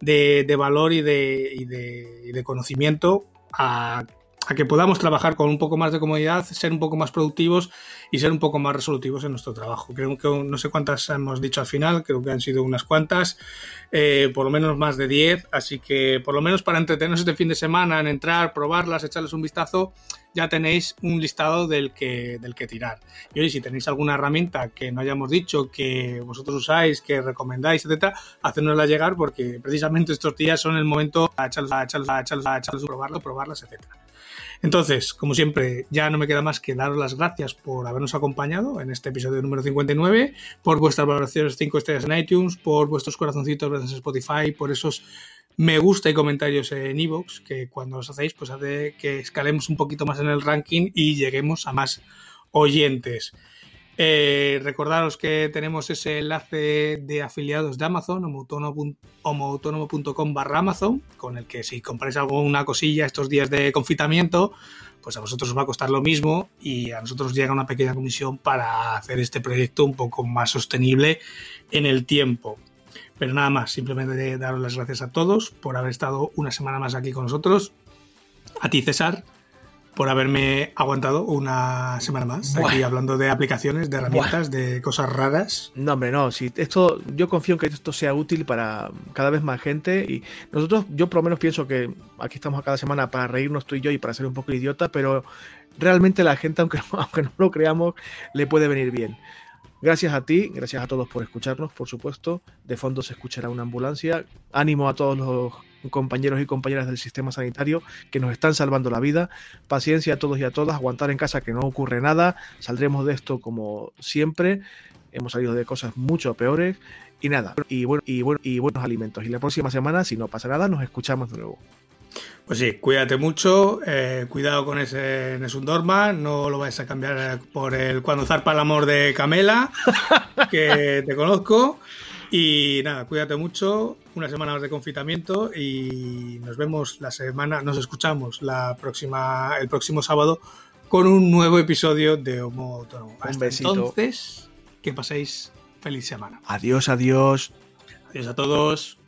S2: de, valor y de, y de, conocimiento a a que podamos trabajar con un poco más de comodidad, ser un poco más productivos y ser un poco más resolutivos en nuestro trabajo. Creo que no sé cuántas hemos dicho al final, creo que han sido unas cuantas, eh, por lo menos más de 10, así que por lo menos para entretenernos este fin de semana, en entrar, probarlas, echarles un vistazo, ya tenéis un listado del que, del que tirar. Y hoy si tenéis alguna herramienta que no hayamos dicho, que vosotros usáis, que recomendáis, etcétera, hacérnosla llegar porque precisamente estos días son el momento a echarlos, a echarlos, a echarlos, a echarlos, probarlo, probarlas, etcétera. Entonces, como siempre, ya no me queda más que daros las gracias por habernos acompañado en este episodio número 59, por vuestras valoraciones 5 estrellas en iTunes, por vuestros corazoncitos a Spotify, por esos me gusta y comentarios en iVoox, que cuando los hacéis, pues hace que escalemos un poquito más en el ranking y lleguemos a más oyentes. Eh, recordaros que tenemos ese enlace de afiliados de Amazon, homoautónomo.com barra Amazon, con el que si compráis alguna cosilla estos días de confitamiento, pues a vosotros os va a costar lo mismo y a nosotros llega una pequeña comisión para hacer este proyecto un poco más sostenible en el tiempo. Pero nada más, simplemente daros las gracias a todos por haber estado una semana más aquí con nosotros. A ti, César, por haberme aguantado una semana más aquí hablando de aplicaciones, de herramientas, de cosas raras.
S3: No, hombre, no. Si esto, yo confío en que esto sea útil para cada vez más gente y nosotros, yo por lo menos pienso que aquí estamos a cada semana para reírnos tú y yo y para ser un poco idiota, pero realmente la gente, aunque, aunque no lo creamos, le puede venir bien. Gracias a ti, gracias a todos por escucharnos, por supuesto. De fondo se escuchará una ambulancia. Ánimo a todos los compañeros y compañeras del sistema sanitario que nos están salvando la vida. Paciencia a todos y a todas, aguantar en casa que no ocurre nada. Saldremos de esto como siempre. Hemos salido de cosas mucho peores. Y nada, y, bueno, y, bueno, y buenos alimentos. Y la próxima semana, si no pasa nada, nos escuchamos de nuevo.
S2: Pues sí, cuídate mucho, eh, cuidado con ese Nesundorma, no lo vais a cambiar por el cuando zarpa el amor de Camela, que te conozco. Y nada, cuídate mucho, una semana más de confitamiento y nos vemos la semana, nos escuchamos la próxima, el próximo sábado con un nuevo episodio de Homo Autónomo. Hasta entonces, que paséis feliz semana.
S3: Adiós, adiós.
S2: Adiós a todos.